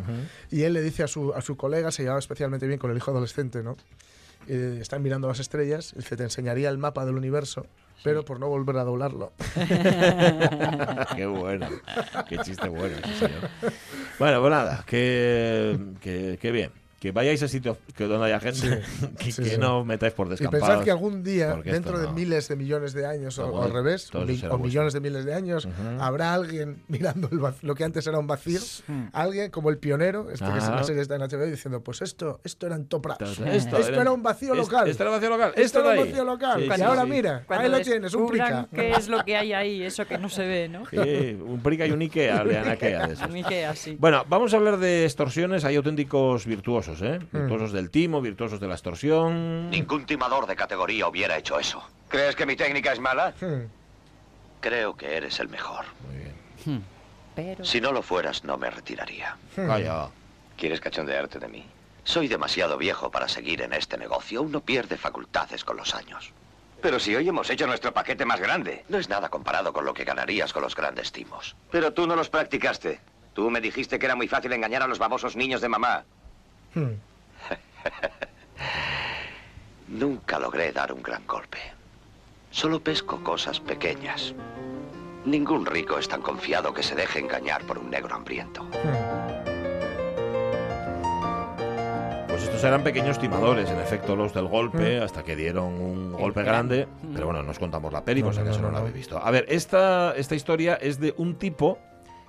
Y él le dice a su, a su colega, se llevaba especialmente bien con el hijo adolescente, ¿no? Eh, están mirando las estrellas, y se te enseñaría el mapa del universo, pero por no volver a doblarlo. qué bueno, qué chiste bueno. Bueno, pues nada, qué, qué, bien. Que vayáis a sitios que donde haya gente, que, no metáis por descampados. Y pensad que algún día, dentro de miles de millones de años, o, al revés, o, millones de miles de años, habrá alguien mirando lo que antes era un vacío, alguien como el pionero, este que se serie está en HBO, diciendo, pues esto, esto eran topras, esto, era, un vacío local. Esto era vacío local. Esto, era un vacío local. y ahora mira, ahí lo tienes, un prica. ¿Qué es lo que hay ahí? Eso que no se ve, ¿no? un prica y un Ikea, de Ikea. De un Ikea, sí. Bueno, vamos a hablar de extorsiones. Hay auténticos virtuosos, ¿eh? Mm. Virtuosos del timo, virtuosos de la extorsión. Ningún timador de categoría hubiera hecho eso. ¿Crees que mi técnica es mala? Hmm. Creo que eres el mejor. Muy bien. Hmm. Pero... Si no lo fueras, no me retiraría. Hmm. Vaya. ¿Quieres cachondearte de mí? Soy demasiado viejo para seguir en este negocio. Uno pierde facultades con los años. Pero si hoy hemos hecho nuestro paquete más grande, no es nada comparado con lo que ganarías con los grandes timos. Pero tú no los practicaste. Tú me dijiste que era muy fácil engañar a los babosos niños de mamá. Nunca logré dar un gran golpe. Solo pesco cosas pequeñas. Ningún rico es tan confiado que se deje engañar por un negro hambriento. Pues estos eran pequeños timadores, en efecto, los del golpe, hasta que dieron un golpe grande. Pero bueno, nos contamos la peli, pues acaso no, la habéis visto. A ver, esta, esta historia es de un tipo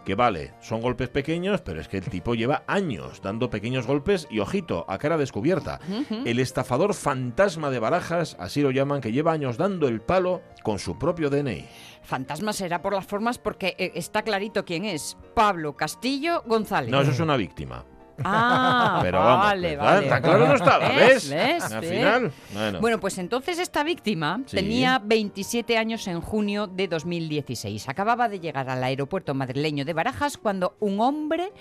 que vale, son golpes pequeños, pero es que el tipo lleva años dando pequeños golpes y ojito, a cara descubierta. El estafador fantasma de barajas, así lo llaman, que lleva años dando el palo con su propio DNI. Fantasma será por las formas porque eh, está clarito quién es. Pablo Castillo González. No, eso es una víctima. Ah, pero vamos, vale, vale. Tan claro no estaba, ¿ves? Al final. Bueno. pues entonces esta víctima tenía 27 años en junio de 2016. Acababa de llegar al aeropuerto madrileño de Barajas cuando un hombre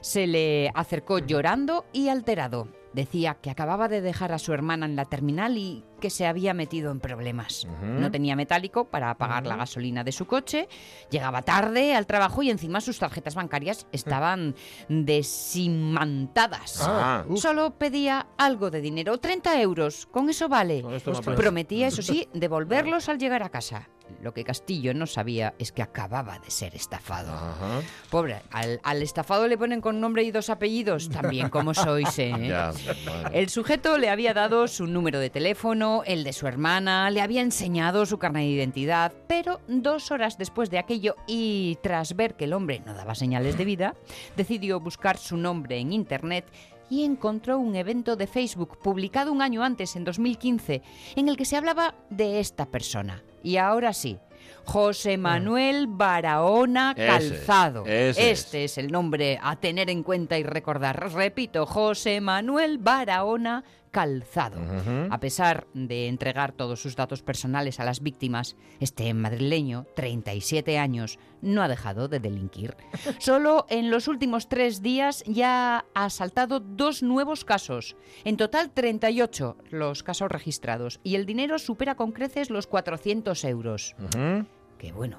se le acercó llorando y alterado. Decía que acababa de dejar a su hermana en la terminal y que se había metido en problemas. No tenía metálico para pagar la gasolina de su coche, llegaba tarde al trabajo y encima sus tarjetas bancarias estaban desimantadas. Ah, Solo pedía algo de dinero, 30 euros, con eso vale. Prometía, eso sí, devolverlos al llegar a casa. Lo que Castillo no sabía es que acababa de ser estafado. Pobre, al, estafado le ponen con nombre y dos apellidos, también como sois. ¿eh? El sujeto le había dado su número de teléfono, el de su hermana, le había enseñado su carnet de identidad, pero dos horas después de aquello y tras ver que el hombre no daba señales de vida, decidió buscar su nombre en Internet y encontró un evento de Facebook publicado un año antes, en 2015, en el que se hablaba de esta persona. Y ahora sí, José Manuel Barahona Calzado. este es. el nombre a tener en cuenta y recordar. Repito, José Manuel Barahona Calzado. A pesar de entregar todos sus datos personales a las víctimas, este madrileño, 37 años, no ha dejado de delinquir. Solo en los últimos tres días ya ha saltado dos nuevos casos. En total, 38 los casos registrados. Y el dinero supera con creces los 400 euros. Que bueno,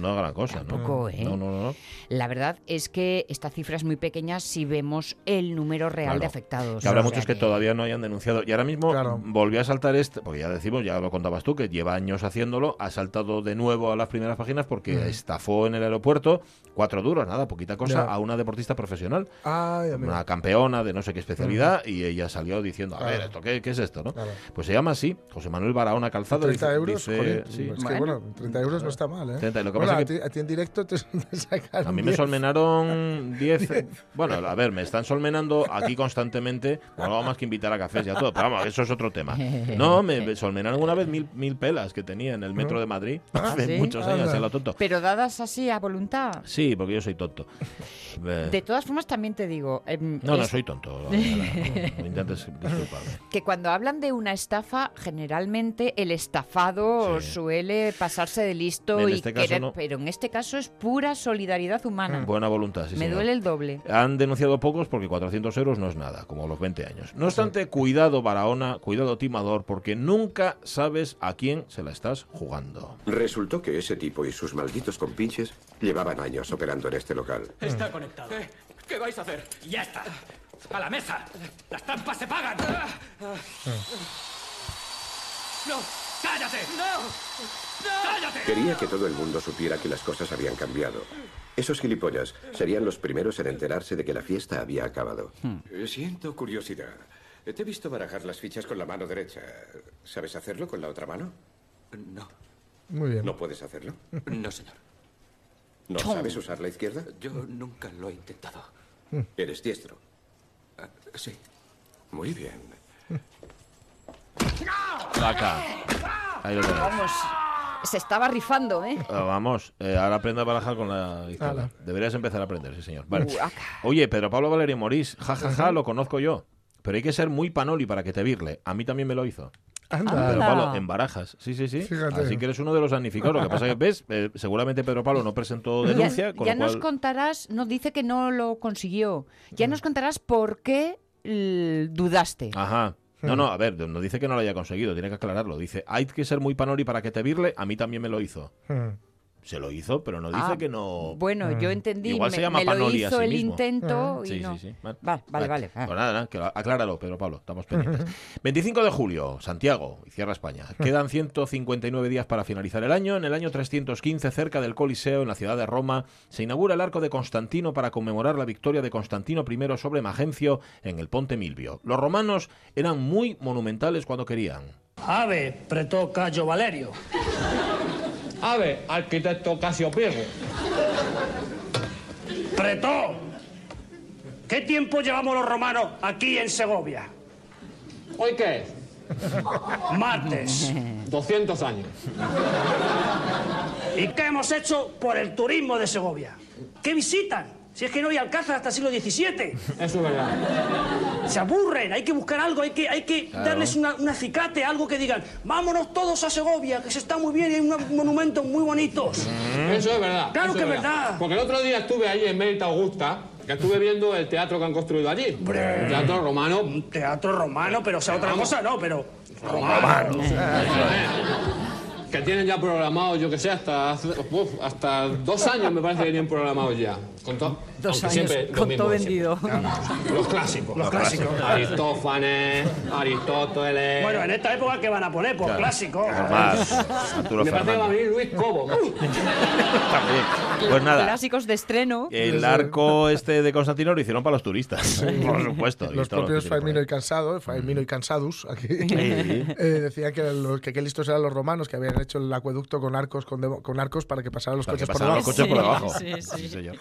no gran cosa, ¿no? ¿eh? No, no, no. La verdad es que esta cifra es muy pequeña si vemos el número real de afectados. Que habrá muchos que... todavía no hayan denunciado. Y ahora mismo volvió a saltar este, porque ya decimos, ya lo contabas tú, que lleva años haciéndolo, ha saltado de nuevo a las primeras páginas porque mm. estafó en el aeropuerto cuatro duros, nada, poquita cosa, a una deportista profesional. una campeona de no sé qué especialidad, y ella salió diciendo, a ver, ¿esto qué, es esto? ¿no? Pues se llama así, José Manuel Barahona Calzado. 30 euros, sí. es que bueno, 30 euros no está mal, ¿eh? a, ti, en directo te, A mí me solmenaron 10. bueno, a ver, me están solmenando aquí constantemente. No hago más que invitar a cafés y a todo. Pero vamos, eso es otro tema. No, me, solmenaron una vez mil, mil pelas que tenía en el metro de Madrid. Ah, hace muchos años, en lo tonto. Pero dadas así a voluntad. Sí, porque yo soy tonto. De todas formas, también te digo. Em, no, no soy tonto. No, intentes disculparme. Que cuando hablan de una estafa, generalmente el estafado suele pasarse de listo y este querer. Pero en este caso es pura solidaridad humana. Buena voluntad, sí. Me duele el doble. Han denunciado pocos porque 400 euros no es nada, como los 20 años. No obstante, cuidado, Barahona, cuidado, timador, porque nunca sabes a quién se la estás jugando. Resultó que ese tipo y sus malditos compinches llevaban años operando en este local. Está conectado. ¿Qué, vais a hacer? Ya está. ¡A la mesa! ¡Las trampas se pagan! ¡No! ¡Cállate! ¡No! ¡Cállate! Quería que todo el mundo supiera que las cosas habían cambiado. Esos gilipollas serían los primeros en enterarse de que la fiesta había acabado. Hmm. Eh, siento curiosidad. Te he visto barajar las fichas con la mano derecha. ¿Sabes hacerlo con la otra mano? No. Muy bien. ¿No puedes hacerlo? No, señor. ¿No sabes usar la izquierda? Yo nunca lo he intentado. ¿Eres diestro? Ah, sí. Muy bien. Vaca. Ahí lo tenemos. Vamos. Se estaba rifando, ¿eh? Ah, vamos, eh, ahora aprende a barajar con la izquierda. Ala. Deberías empezar a aprender, sí, señor. Vale. Uh. Oye, Pedro Pablo Valerio Morís, jajaja, lo conozco yo. Pero hay que ser muy panoli para que te virle. A mí también me lo hizo. Anda. Pedro. Pablo, en barajas. Sí, sí, sí. Fíjate. Así que eres uno de los damnificados. Lo que pasa es que, ves, Eh, seguramente Pedro Pablo no presentó denuncia, ya con ya lo nos cual... contarás, no dice que no lo consiguió. Ya nos contarás por qué dudaste. Ajá. No, no, a ver, no dice que no lo haya conseguido, tiene que aclararlo. Dice, hay que ser muy panoli para que te virle, a mí también me lo hizo. Hmm. Se lo hizo, pero no dice Ah, que no... Bueno, yo entendí, Igual se me, llama me lo panoli a hizo sí el mismo. intento y Sí, no. sí, sí. Vale, Vale, vale, vale. Ah. Pues nada, nada, que lo- acláralo, Pedro Pablo, estamos pendientes. 25 de julio, Santiago, y cierra España. Quedan 159 días para finalizar el año. En el año 315, cerca del Coliseo, en la ciudad de Roma, se inaugura el arco de Constantino para conmemorar la victoria de Constantino I sobre Magencio en el Ponte Milvio. Los romanos eran muy monumentales cuando querían. Ave, pretó Cayo Valerio. Ave, arquitecto Casio Pirro. Pretó. ¿Qué tiempo llevamos los romanos aquí en Segovia? ¿Hoy qué es? Martes. 200 años. ¿Y qué hemos hecho por el turismo de Segovia? ¿Qué visitan? Si es que no hay alcázar hasta el siglo XVII. Eso es verdad. Se aburren, hay que buscar algo, hay que, hay que Claro. darles una, un acicate, algo que digan, vámonos todos a Segovia, que se está muy bien y hay unos monumentos muy bonitos. Eso es verdad. Claro eso que es verdad. Porque el otro día estuve ahí en Mérita Augusta, que estuve viendo el teatro que han construido allí. Un teatro romano. Un teatro romano, pero o sea, otra Vamos. cosa no, pero... Romano. Que tienen ya programado, yo que sé, hasta hasta dos años me parece que tienen programados ya. Con to- Dos aunque años siempre lo con mismo todo de vendido. Los clásicos. Los clásicos. Aristófanes, Aristóteles. Bueno, en esta época, ¿qué van a poner? Por Claro. clásico. Más, Arturo me parece que va a venir Luis Cobo. También. Pues nada. Clásicos de estreno. El arco este de Constantino lo hicieron para los turistas, por supuesto. Los lo propios por Faimino y Cansado, Faimino y Cansadus, aquí, Sí. eh, decían que, los, que qué listos eran los romanos, que habían hecho el acueducto con arcos, con, demo- con arcos para que pasaran los Para que coches por pasaran debajo. los coches por debajo. Sí, sí. Sí, señor.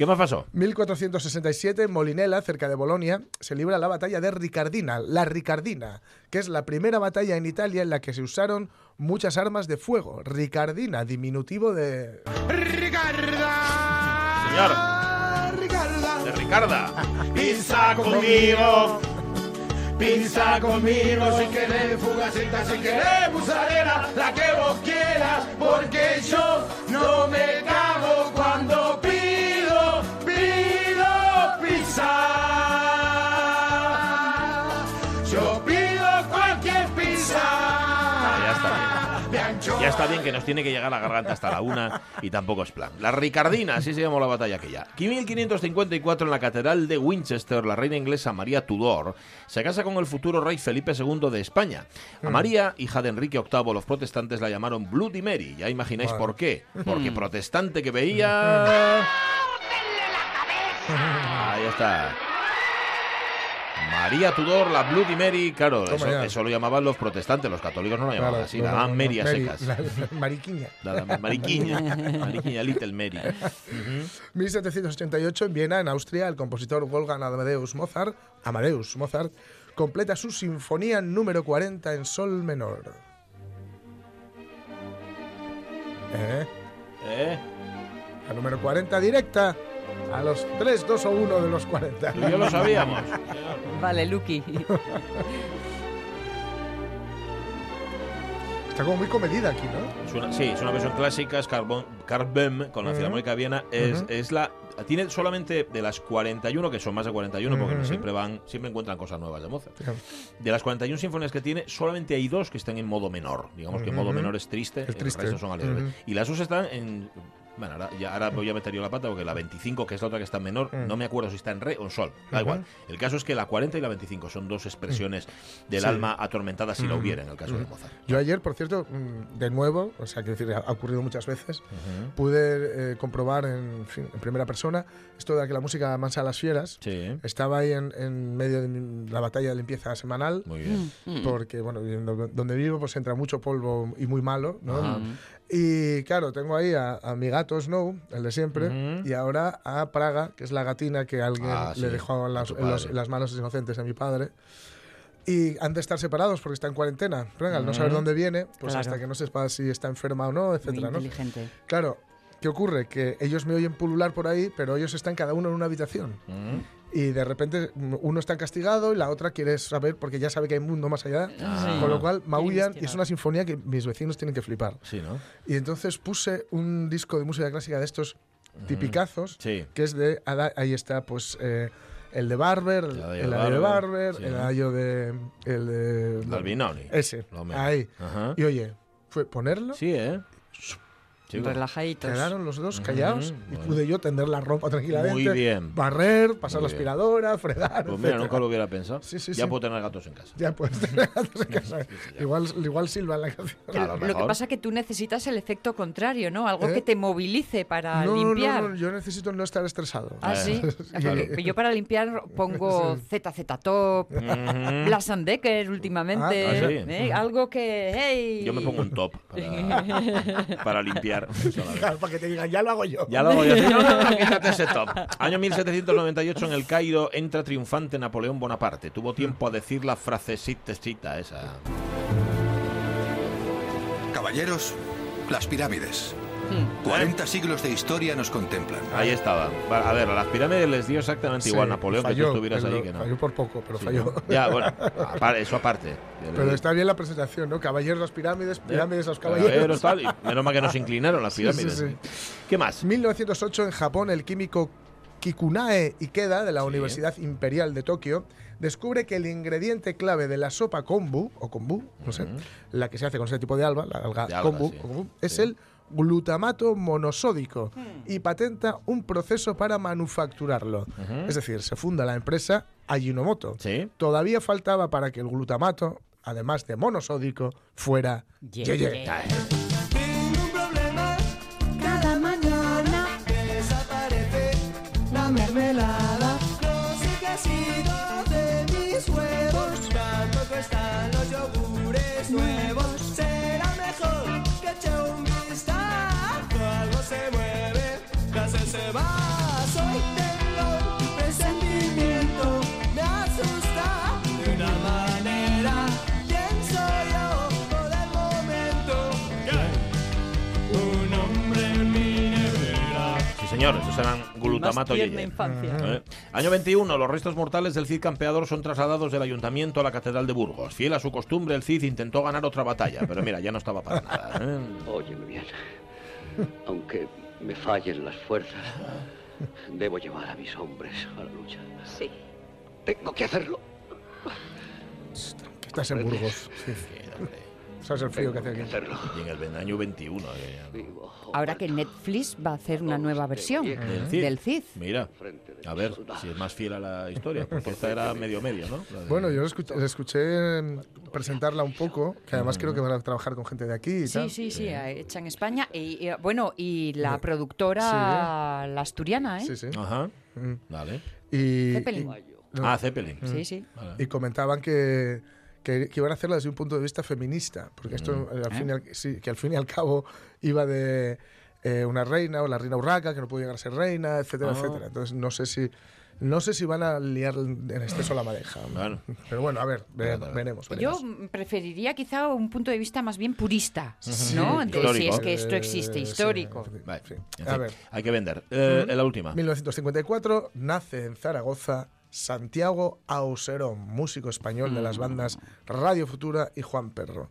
¿Qué más pasó? 1467, en Molinela, cerca de Bolonia, se libra la batalla de Ricardina, la Ricardina, que es la primera batalla en Italia en la que se usaron muchas armas de fuego. Ricardina, diminutivo de... Señor. De Ricarda. Pisa conmigo, pisa conmigo, si querés fugacita, si querés musarela, la que vos quieras, porque yo no me cago está bien que nos tiene que llegar la garganta hasta la una y tampoco es plan. La Ricardina, así se llamó la batalla aquella. 1554 en la catedral de Winchester, la reina inglesa María Tudor se casa con el futuro rey Felipe II de España. A Mm. María, hija de Enrique VIII, los protestantes la llamaron Bloody Mary. Ya imagináis por qué. Porque Mm. protestante que veía... Ahí está. María Tudor, la Bloody Mary, claro, eso, lo llamaban los protestantes, los católicos no lo llamaban Claro, así, no, la no, no, Mary a secas. la- la mariquiña. La, la mariquiña, mariquiña, Little Mary. Ujú. 1788, en Viena, en Austria, el compositor Wolfgang Amadeus Mozart, Amadeus Mozart completa su sinfonía número 40 en sol menor. ¿Eh? ¿Eh? La número 40 directa a los 3, 2 o 1 de los 40. Tú y yo lo sabíamos. Vale, Lucky. Está como muy comedida aquí, ¿no? Es una- sí, es una versión clásica, es Carbon, Carbem con la. Filarmónica Viena. Es, es la tiene solamente de las 41, que son más de 41, porque Ujú. siempre van siempre encuentran cosas nuevas de Mozart. Claro. De las 41 sinfonías que tiene, solamente hay dos que están en modo menor. Digamos que modo Ujú. menor es triste, Es el triste. resto son alegres. Ujú. Y las dos están en Bueno, ahora, ya, ahora voy a meter yo la pata porque la 25, que es la otra que está en menor, mm. no me acuerdo si está en re o en sol. Da igual. El caso es que la 40 y la 25 son dos expresiones mm. del alma atormentada si la hubiera en el caso de Mozart. Yo ayer, por cierto, de nuevo, o sea, que decir, ha ocurrido muchas veces, pude eh, comprobar en, en, primera persona esto de que la música mansa a las fieras. Estaba ahí en, medio de la batalla de limpieza semanal. Muy bien. Porque, bueno, donde vivo, pues entra mucho polvo y muy malo, ¿no? Y claro, tengo ahí a, mi gato Snow, el de siempre, y ahora a Praga, que es la gatina que alguien ah, le dejó en las, las, manos inocentes a mi padre. Y han de estar separados porque está en cuarentena. Praga, al no saber dónde viene, pues hasta que no sepa si está enferma o no, etcétera, inteligente. Claro, ¿qué ocurre? Que ellos me oyen pulular por ahí, pero ellos están cada uno en una habitación y de repente uno está castigado y la otra quiere saber porque ya sabe que hay un mundo más allá. Ah. Con lo cual maullan y es una sinfonía que mis vecinos tienen que flipar. Sí, ¿no? Y entonces puse un disco de música clásica de estos tipicazos, que es de, ahí está pues eh, el de Barber, el, de Barber, el ayo de... El de... Albinoni. Ese, ahí. Y oye, fue ponerlo... Sí, ¿eh? Relajaditos. Quedaron los dos callados y pude yo tender la ropa tranquilamente. Muy bien. Barrer, pasar la aspiradora, fregar. Pues mira, nunca lo hubiera pensado. Sí, sí, ya puedo tener gatos en casa. Ya puedes tener gatos en casa. igual, igual silba en la canción. lo que pasa es que tú necesitas el efecto contrario, ¿no? Algo ¿Eh? que te movilice para limpiar. No, no, yo necesito no estar estresado. Ah, sí. yo para limpiar pongo ZZ Top, Blas and Decker últimamente. Ah, ¿Ah, ¿eh? Algo que. Hey. Yo me pongo un top para, para limpiar para que te digan, ya lo hago yo. Ya lo hago yo. quítate ese top. Año 1798 en el Cairo entra triunfante Napoleón Bonaparte. Tuvo tiempo a decir la frasecita esa. Caballeros, las pirámides. 40 siglos de historia nos contemplan. Ahí estaba. A ver, a las pirámides les dio exactamente igual Napoleón que tú estuvieras ahí que no. Falló por poco, pero falló. Ya, bueno, eso aparte. Pero está bien la presentación, ¿no? Caballeros las pirámides, pirámides los caballeros. Tal, menos mal que nos inclinaron las pirámides. ¿Qué más? 1908 en Japón el químico Kikunae Ikeda de la Universidad Imperial de Tokio descubre que el ingrediente clave de la sopa kombu, o kombu, no sé, la que se hace con ese tipo de alga, la alga, kombu, es el glutamato monosódico y patenta un proceso para manufacturarlo. Es decir, se funda la empresa Ajinomoto. Todavía faltaba para que el glutamato, además de monosódico, fuera Sí, señor, esos eran glutamato y infancia. ¿Eh? Año 21, los restos mortales del Cid campeador son trasladados del ayuntamiento a la catedral de Burgos. Fiel a su costumbre, el Cid intentó ganar otra batalla, pero mira, ya no estaba para nada. ¿eh? Oye, muy bien. Aunque me fallen las fuerzas, debo llevar a mis hombres a la lucha. Sí. Tengo que hacerlo. Estás en Burgos. Sí. ¿Sabes el frío que hace aquí? Y en el año 21. Ahora que Netflix va a hacer una nueva versión del Cid. Mira, a ver si es más fiel a la historia, porque esta era medio medio, ¿no? Bueno, yo escuché, escuché, presentarla un poco, que además creo que van a trabajar con gente de aquí y sí, Sí, sí, hecha en España. Y, bueno, y la productora, la asturiana, ¿eh? Sí, sí. Ajá, mm. vale. Y, Zeppelin. ah, Zeppelin. Sí, sí. Y comentaban que que, iban a hacerla desde un punto de vista feminista, porque esto mm. al fin ¿Eh? sí, que al fin y al cabo iba de eh, una reina o la reina urraca que no pudo llegar a ser reina, etcétera, ah. etcétera. Entonces no sé si no sé si van a liar en exceso la madeja. Pero bueno, a ver, veremos, Yo preferiría quizá un punto de vista más bien purista, ¿no? De si es que esto existe, histórico. a ver. Hay que vender. Eh, La última. 1954 nace en Zaragoza Santiago Auserón, músico español de las mm. bandas Radio Futura y Juan Perro.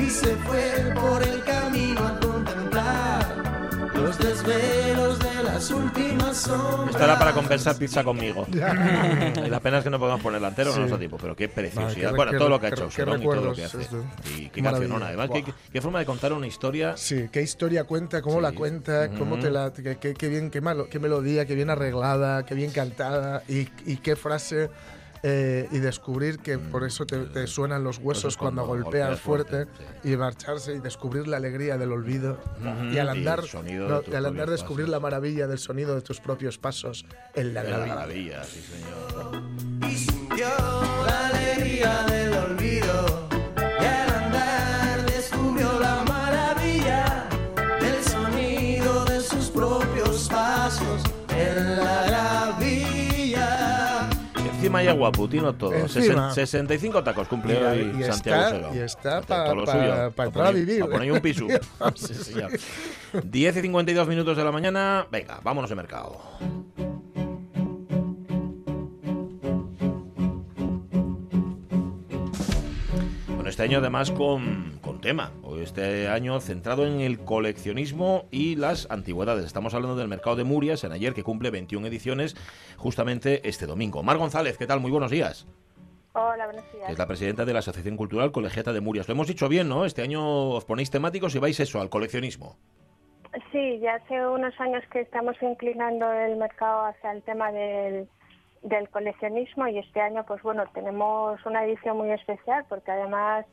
y se fue por el camino a contemplar los desvelos de las últimas sombras. Esta era para compensar pizza conmigo. y la pena es que no podemos ponerla entero, Sí. no nuestro tipo, pero qué preciosidad. qué- bueno, qué- todo lo que ha hecho qué Serón y todo lo que hace. esto. Y qué cancionona, además, qué, qué forma de contar una historia. Sí, qué historia cuenta, cómo la cuenta, cómo te Ujú. la, qué, qué- qué bien, qué, malo, qué melodía, qué bien arreglada, qué bien cantada y, y qué frase. Eh, y descubrir que por eso te, te suenan los huesos cuando, cuando golpeas golpeas fuerte, y marcharse y descubrir la alegría del olvido y al y andar, sonido no, de y al andar descubrir la maravilla del sonido de tus propios pasos en la De la maravilla, sí, señor. y sintió la alegría del olvido. Y al andar descubrió la maravilla del sonido de sus propios pasos en la. Encima ya guaputino todo. Encima. Sesen- 65 tacos cumple Y- hoy y Santiago está- y está Hace pa- pa- entrar a vivir. pa poner un piso. sí, señor. 10 y 52 minutos de la mañana. Venga, vámonos de mercado. Bueno, este año además con tema. Este año centrado en el coleccionismo y las antigüedades. Estamos hablando del mercado de Murias en ayer, que cumple 21 ediciones justamente este domingo. Mar González, ¿qué tal? Muy buenos días. Hola, buenos días. Es la presidenta de la Asociación Cultural Colegiata de Murias. Lo hemos dicho bien, ¿no? Este año os ponéis temáticos y vais eso, al coleccionismo. Sí, ya hace unos años que estamos inclinando el mercado hacia el tema del, del coleccionismo y este año, pues bueno, tenemos una edición muy especial porque además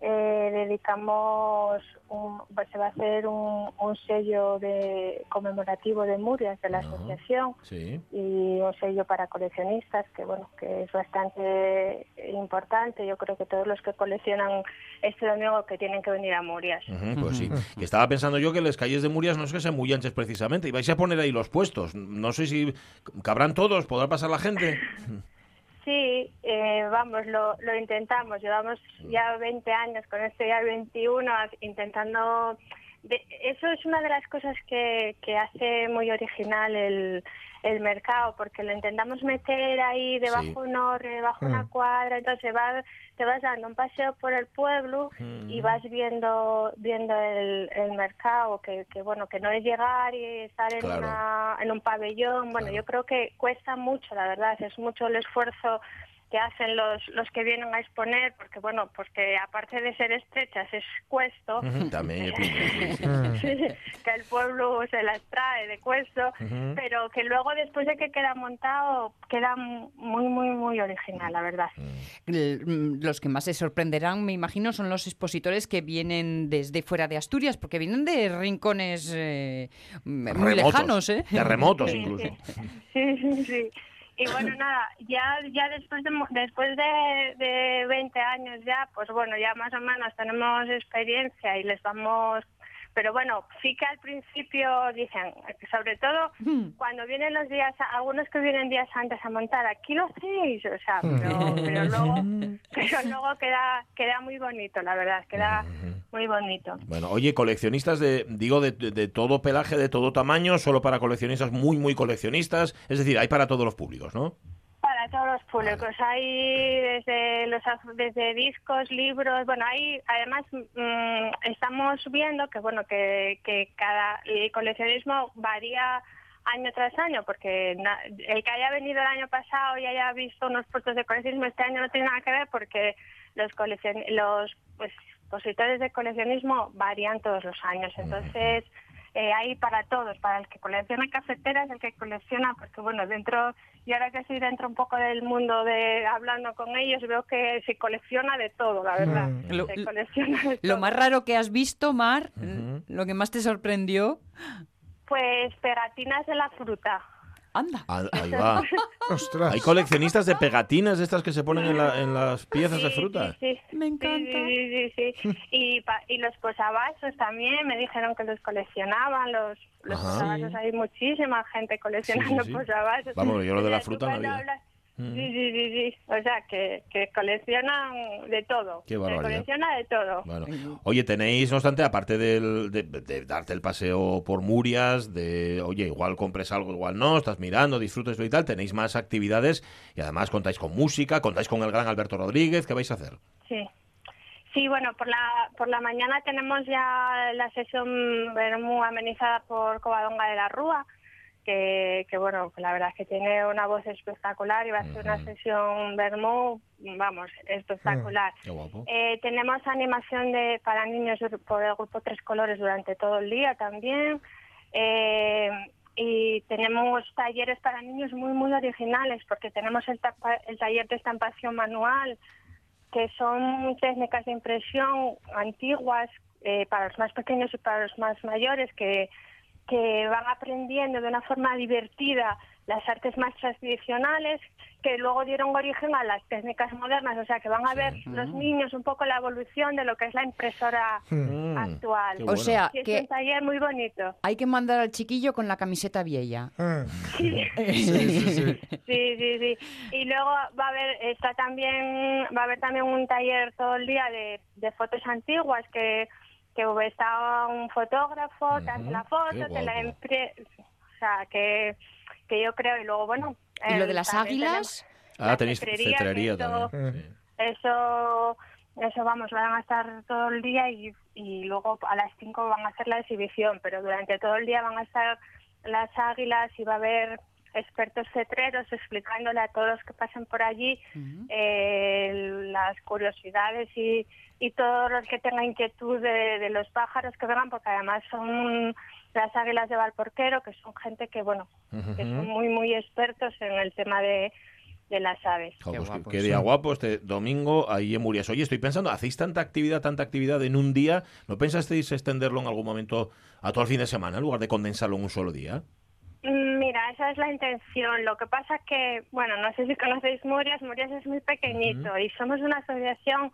eh, dedicamos, un, pues se va a hacer un, un sello de conmemorativo de Murias de la asociación Sí. y un sello para coleccionistas que bueno que es bastante importante yo creo que todos los que coleccionan este domingo que tienen que venir a Murias pues sí. Y estaba pensando yo que las calles de Murias no es que sean muy anchas precisamente. Y vais a poner ahí los puestos. No sé si cabrán todos, podrá pasar la gente. Sí, eh, vamos, lo, lo intentamos. Llevamos ya 20 años con este ya 21 a- intentando... de- eso es una de las cosas que, que hace muy original el, el mercado, porque lo intentamos meter ahí debajo Sí. un horre, debajo de una Mm. cuadra, entonces va, te vas dando un paseo por el pueblo y vas viendo viendo el, el mercado, que, que bueno, que no es llegar y estar en, Claro. una, en un pabellón. Bueno, yo creo que cuesta mucho, la verdad, es mucho el esfuerzo que hacen los, los que vienen a exponer, porque bueno, porque aparte de ser estrechas es cuesto, También que el pueblo se las trae de cuesto, pero que luego después de que queda montado queda muy, muy, muy original, la verdad. Mm, Los que más se sorprenderán, me imagino, son los expositores que vienen desde fuera de Asturias, porque vienen de rincones eh, muy Remotos, lejanos, ¿eh? terremotos Sí, incluso. Sí, sí, sí. Y bueno, nada, ya ya después de después de, de 20 años ya, pues bueno, ya más o menos tenemos experiencia y les vamos... Pero bueno, sí que al principio dicen, sobre todo cuando vienen los días, algunos que vienen días antes a montar, aquí lo hacéis, o sea, pero, pero luego, pero luego queda, queda muy bonito, la verdad, queda muy bonito. Bueno, oye, coleccionistas de, digo, de, de- de todo pelaje, de todo tamaño, solo para coleccionistas muy, muy coleccionistas. Es decir, hay para todos los públicos, ¿no? Para todos los públicos, hay desde los desde discos, libros, bueno, hay además mm, estamos viendo que bueno que, que cada el coleccionismo varía año tras año, porque na- el que haya venido el año pasado y haya visto unos puestos de coleccionismo este año no tiene nada que ver porque los coleccion los pues, expositores de coleccionismo varían todos los años, entonces eh, hay para todos, para el que colecciona cafeteras, el que colecciona, porque bueno, dentro, y ahora que estoy dentro un poco del mundo de hablando con ellos, veo que se colecciona de todo, la verdad. Mm. Lo- Se colecciona de Lo todo. más raro que has visto, Mar, lo que más te sorprendió. Pues pegatinas de la fruta. Anda. Ah, Ahí va. Hay coleccionistas de pegatinas de estas que se ponen en, la- en las piezas de fruta. Sí, sí. Me encanta. Sí, sí, sí, sí. Y, pa- y los posavasos también, me dijeron que los coleccionaban, los, los posavasos, hay muchísima gente coleccionando sí. posavasos. Vamos, yo lo de la fruta no había. hablas- Mm. Sí, sí, sí, sí. O sea, que, que coleccionan de todo. Qué Se barbaridad. colecciona de todo. Bueno, oye, tenéis, no obstante, aparte del- de, de darte el paseo por Murias, de, oye, igual compres algo, igual no, estás mirando, disfrutes y tal, tenéis más actividades y además contáis con música, contáis con el gran Alberto Rodríguez, ¿qué vais a hacer? Sí. Sí, bueno, por la, por la mañana tenemos ya la sesión muy amenizada por Covadonga de la Rúa, que, que, bueno, la verdad es que tiene una voz espectacular y va a ser una sesión Bermú, vamos, espectacular. Eh, tenemos animación de para niños por el grupo Tres Colores durante todo el día también. Eh, y tenemos talleres para niños muy, muy originales, porque tenemos el, el taller de estampación manual, que son técnicas de impresión antiguas eh, para los más pequeños y para los más mayores que, que van aprendiendo de una forma divertida las artes más tradicionales que luego dieron origen a las técnicas modernas, o sea que van a ver los niños un poco la evolución de lo que es la impresora hmm. actual. O sea, es que un taller muy bonito. Hay que mandar al chiquillo con la camiseta vieja. Ah. Sí. sí, sí, sí. Y luego va a haber está también va a haber también un taller todo el día de, de fotos antiguas que que está un fotógrafo, te hace la foto, te la impre... o sea, que que yo creo, y luego, bueno... ¿Y lo de las águilas? Ah, tenéis cetrería también. Eso, eso, vamos, van a estar todo el día y, y luego a las 5 van a hacer la exhibición, pero durante todo el día van a estar las águilas y va a haber expertos cetreros explicándole a todos los que pasen por allí eh, las curiosidades y, y todos los que tengan inquietud de, de, los pájaros que vengan, porque además son las águilas de Valporquero, que son gente que, bueno, que son muy, muy expertos en el tema de, de las aves. qué, día guapo este domingo ahí en Murias. Oye, estoy pensando, hacéis tanta actividad, tanta actividad en un día, ¿no pensasteis extenderlo en algún momento a todo el fin de semana en lugar de condensarlo en un solo día? Mira, esa es la intención. Lo que pasa es que, bueno, no sé si conocéis Murias, Murias es muy pequeñito y somos una asociación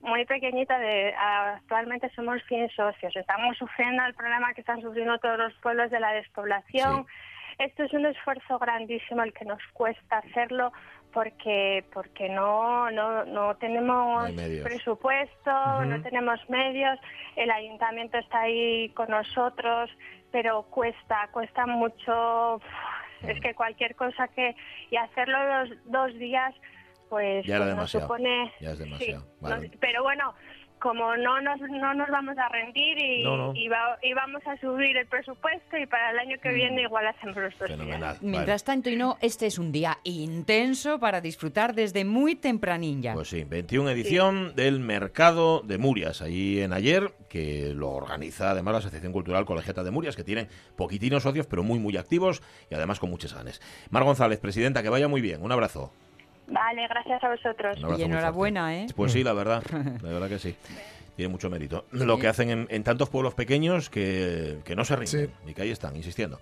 muy pequeñita, de actualmente somos 100 socios. Estamos sufriendo el problema que están sufriendo todos los pueblos de la despoblación. Esto es un esfuerzo grandísimo el que nos cuesta hacerlo porque porque no no, no tenemos presupuesto, no tenemos medios, el ayuntamiento está ahí con nosotros, pero cuesta, cuesta mucho. Es que cualquier cosa que y hacerlo los dos días pues, ya pues nos supone... Ya es demasiado. pero bueno, como no nos, no nos vamos a rendir y, Y, vamos a subir el presupuesto y para el año que mm. viene igual hacemos los dos Fenomenal. Mientras tanto, y no, este es un día intenso para disfrutar desde muy tempranilla. Pues sí, 21 edición del Mercado de Murias, ahí en ayer, que lo organiza además la Asociación Cultural Colegiata de Murias, que tienen poquitinos socios, pero muy, muy activos y además con muchas ganas. Mar González, presidenta, que vaya muy bien. Un abrazo. Vale, gracias a vosotros. Y enhorabuena, ¿eh? Pues sí, la verdad, la verdad que sí. Tiene mucho mérito. Lo que hacen en, tantos pueblos pequeños que, que no se rinden y que ahí están, insistiendo.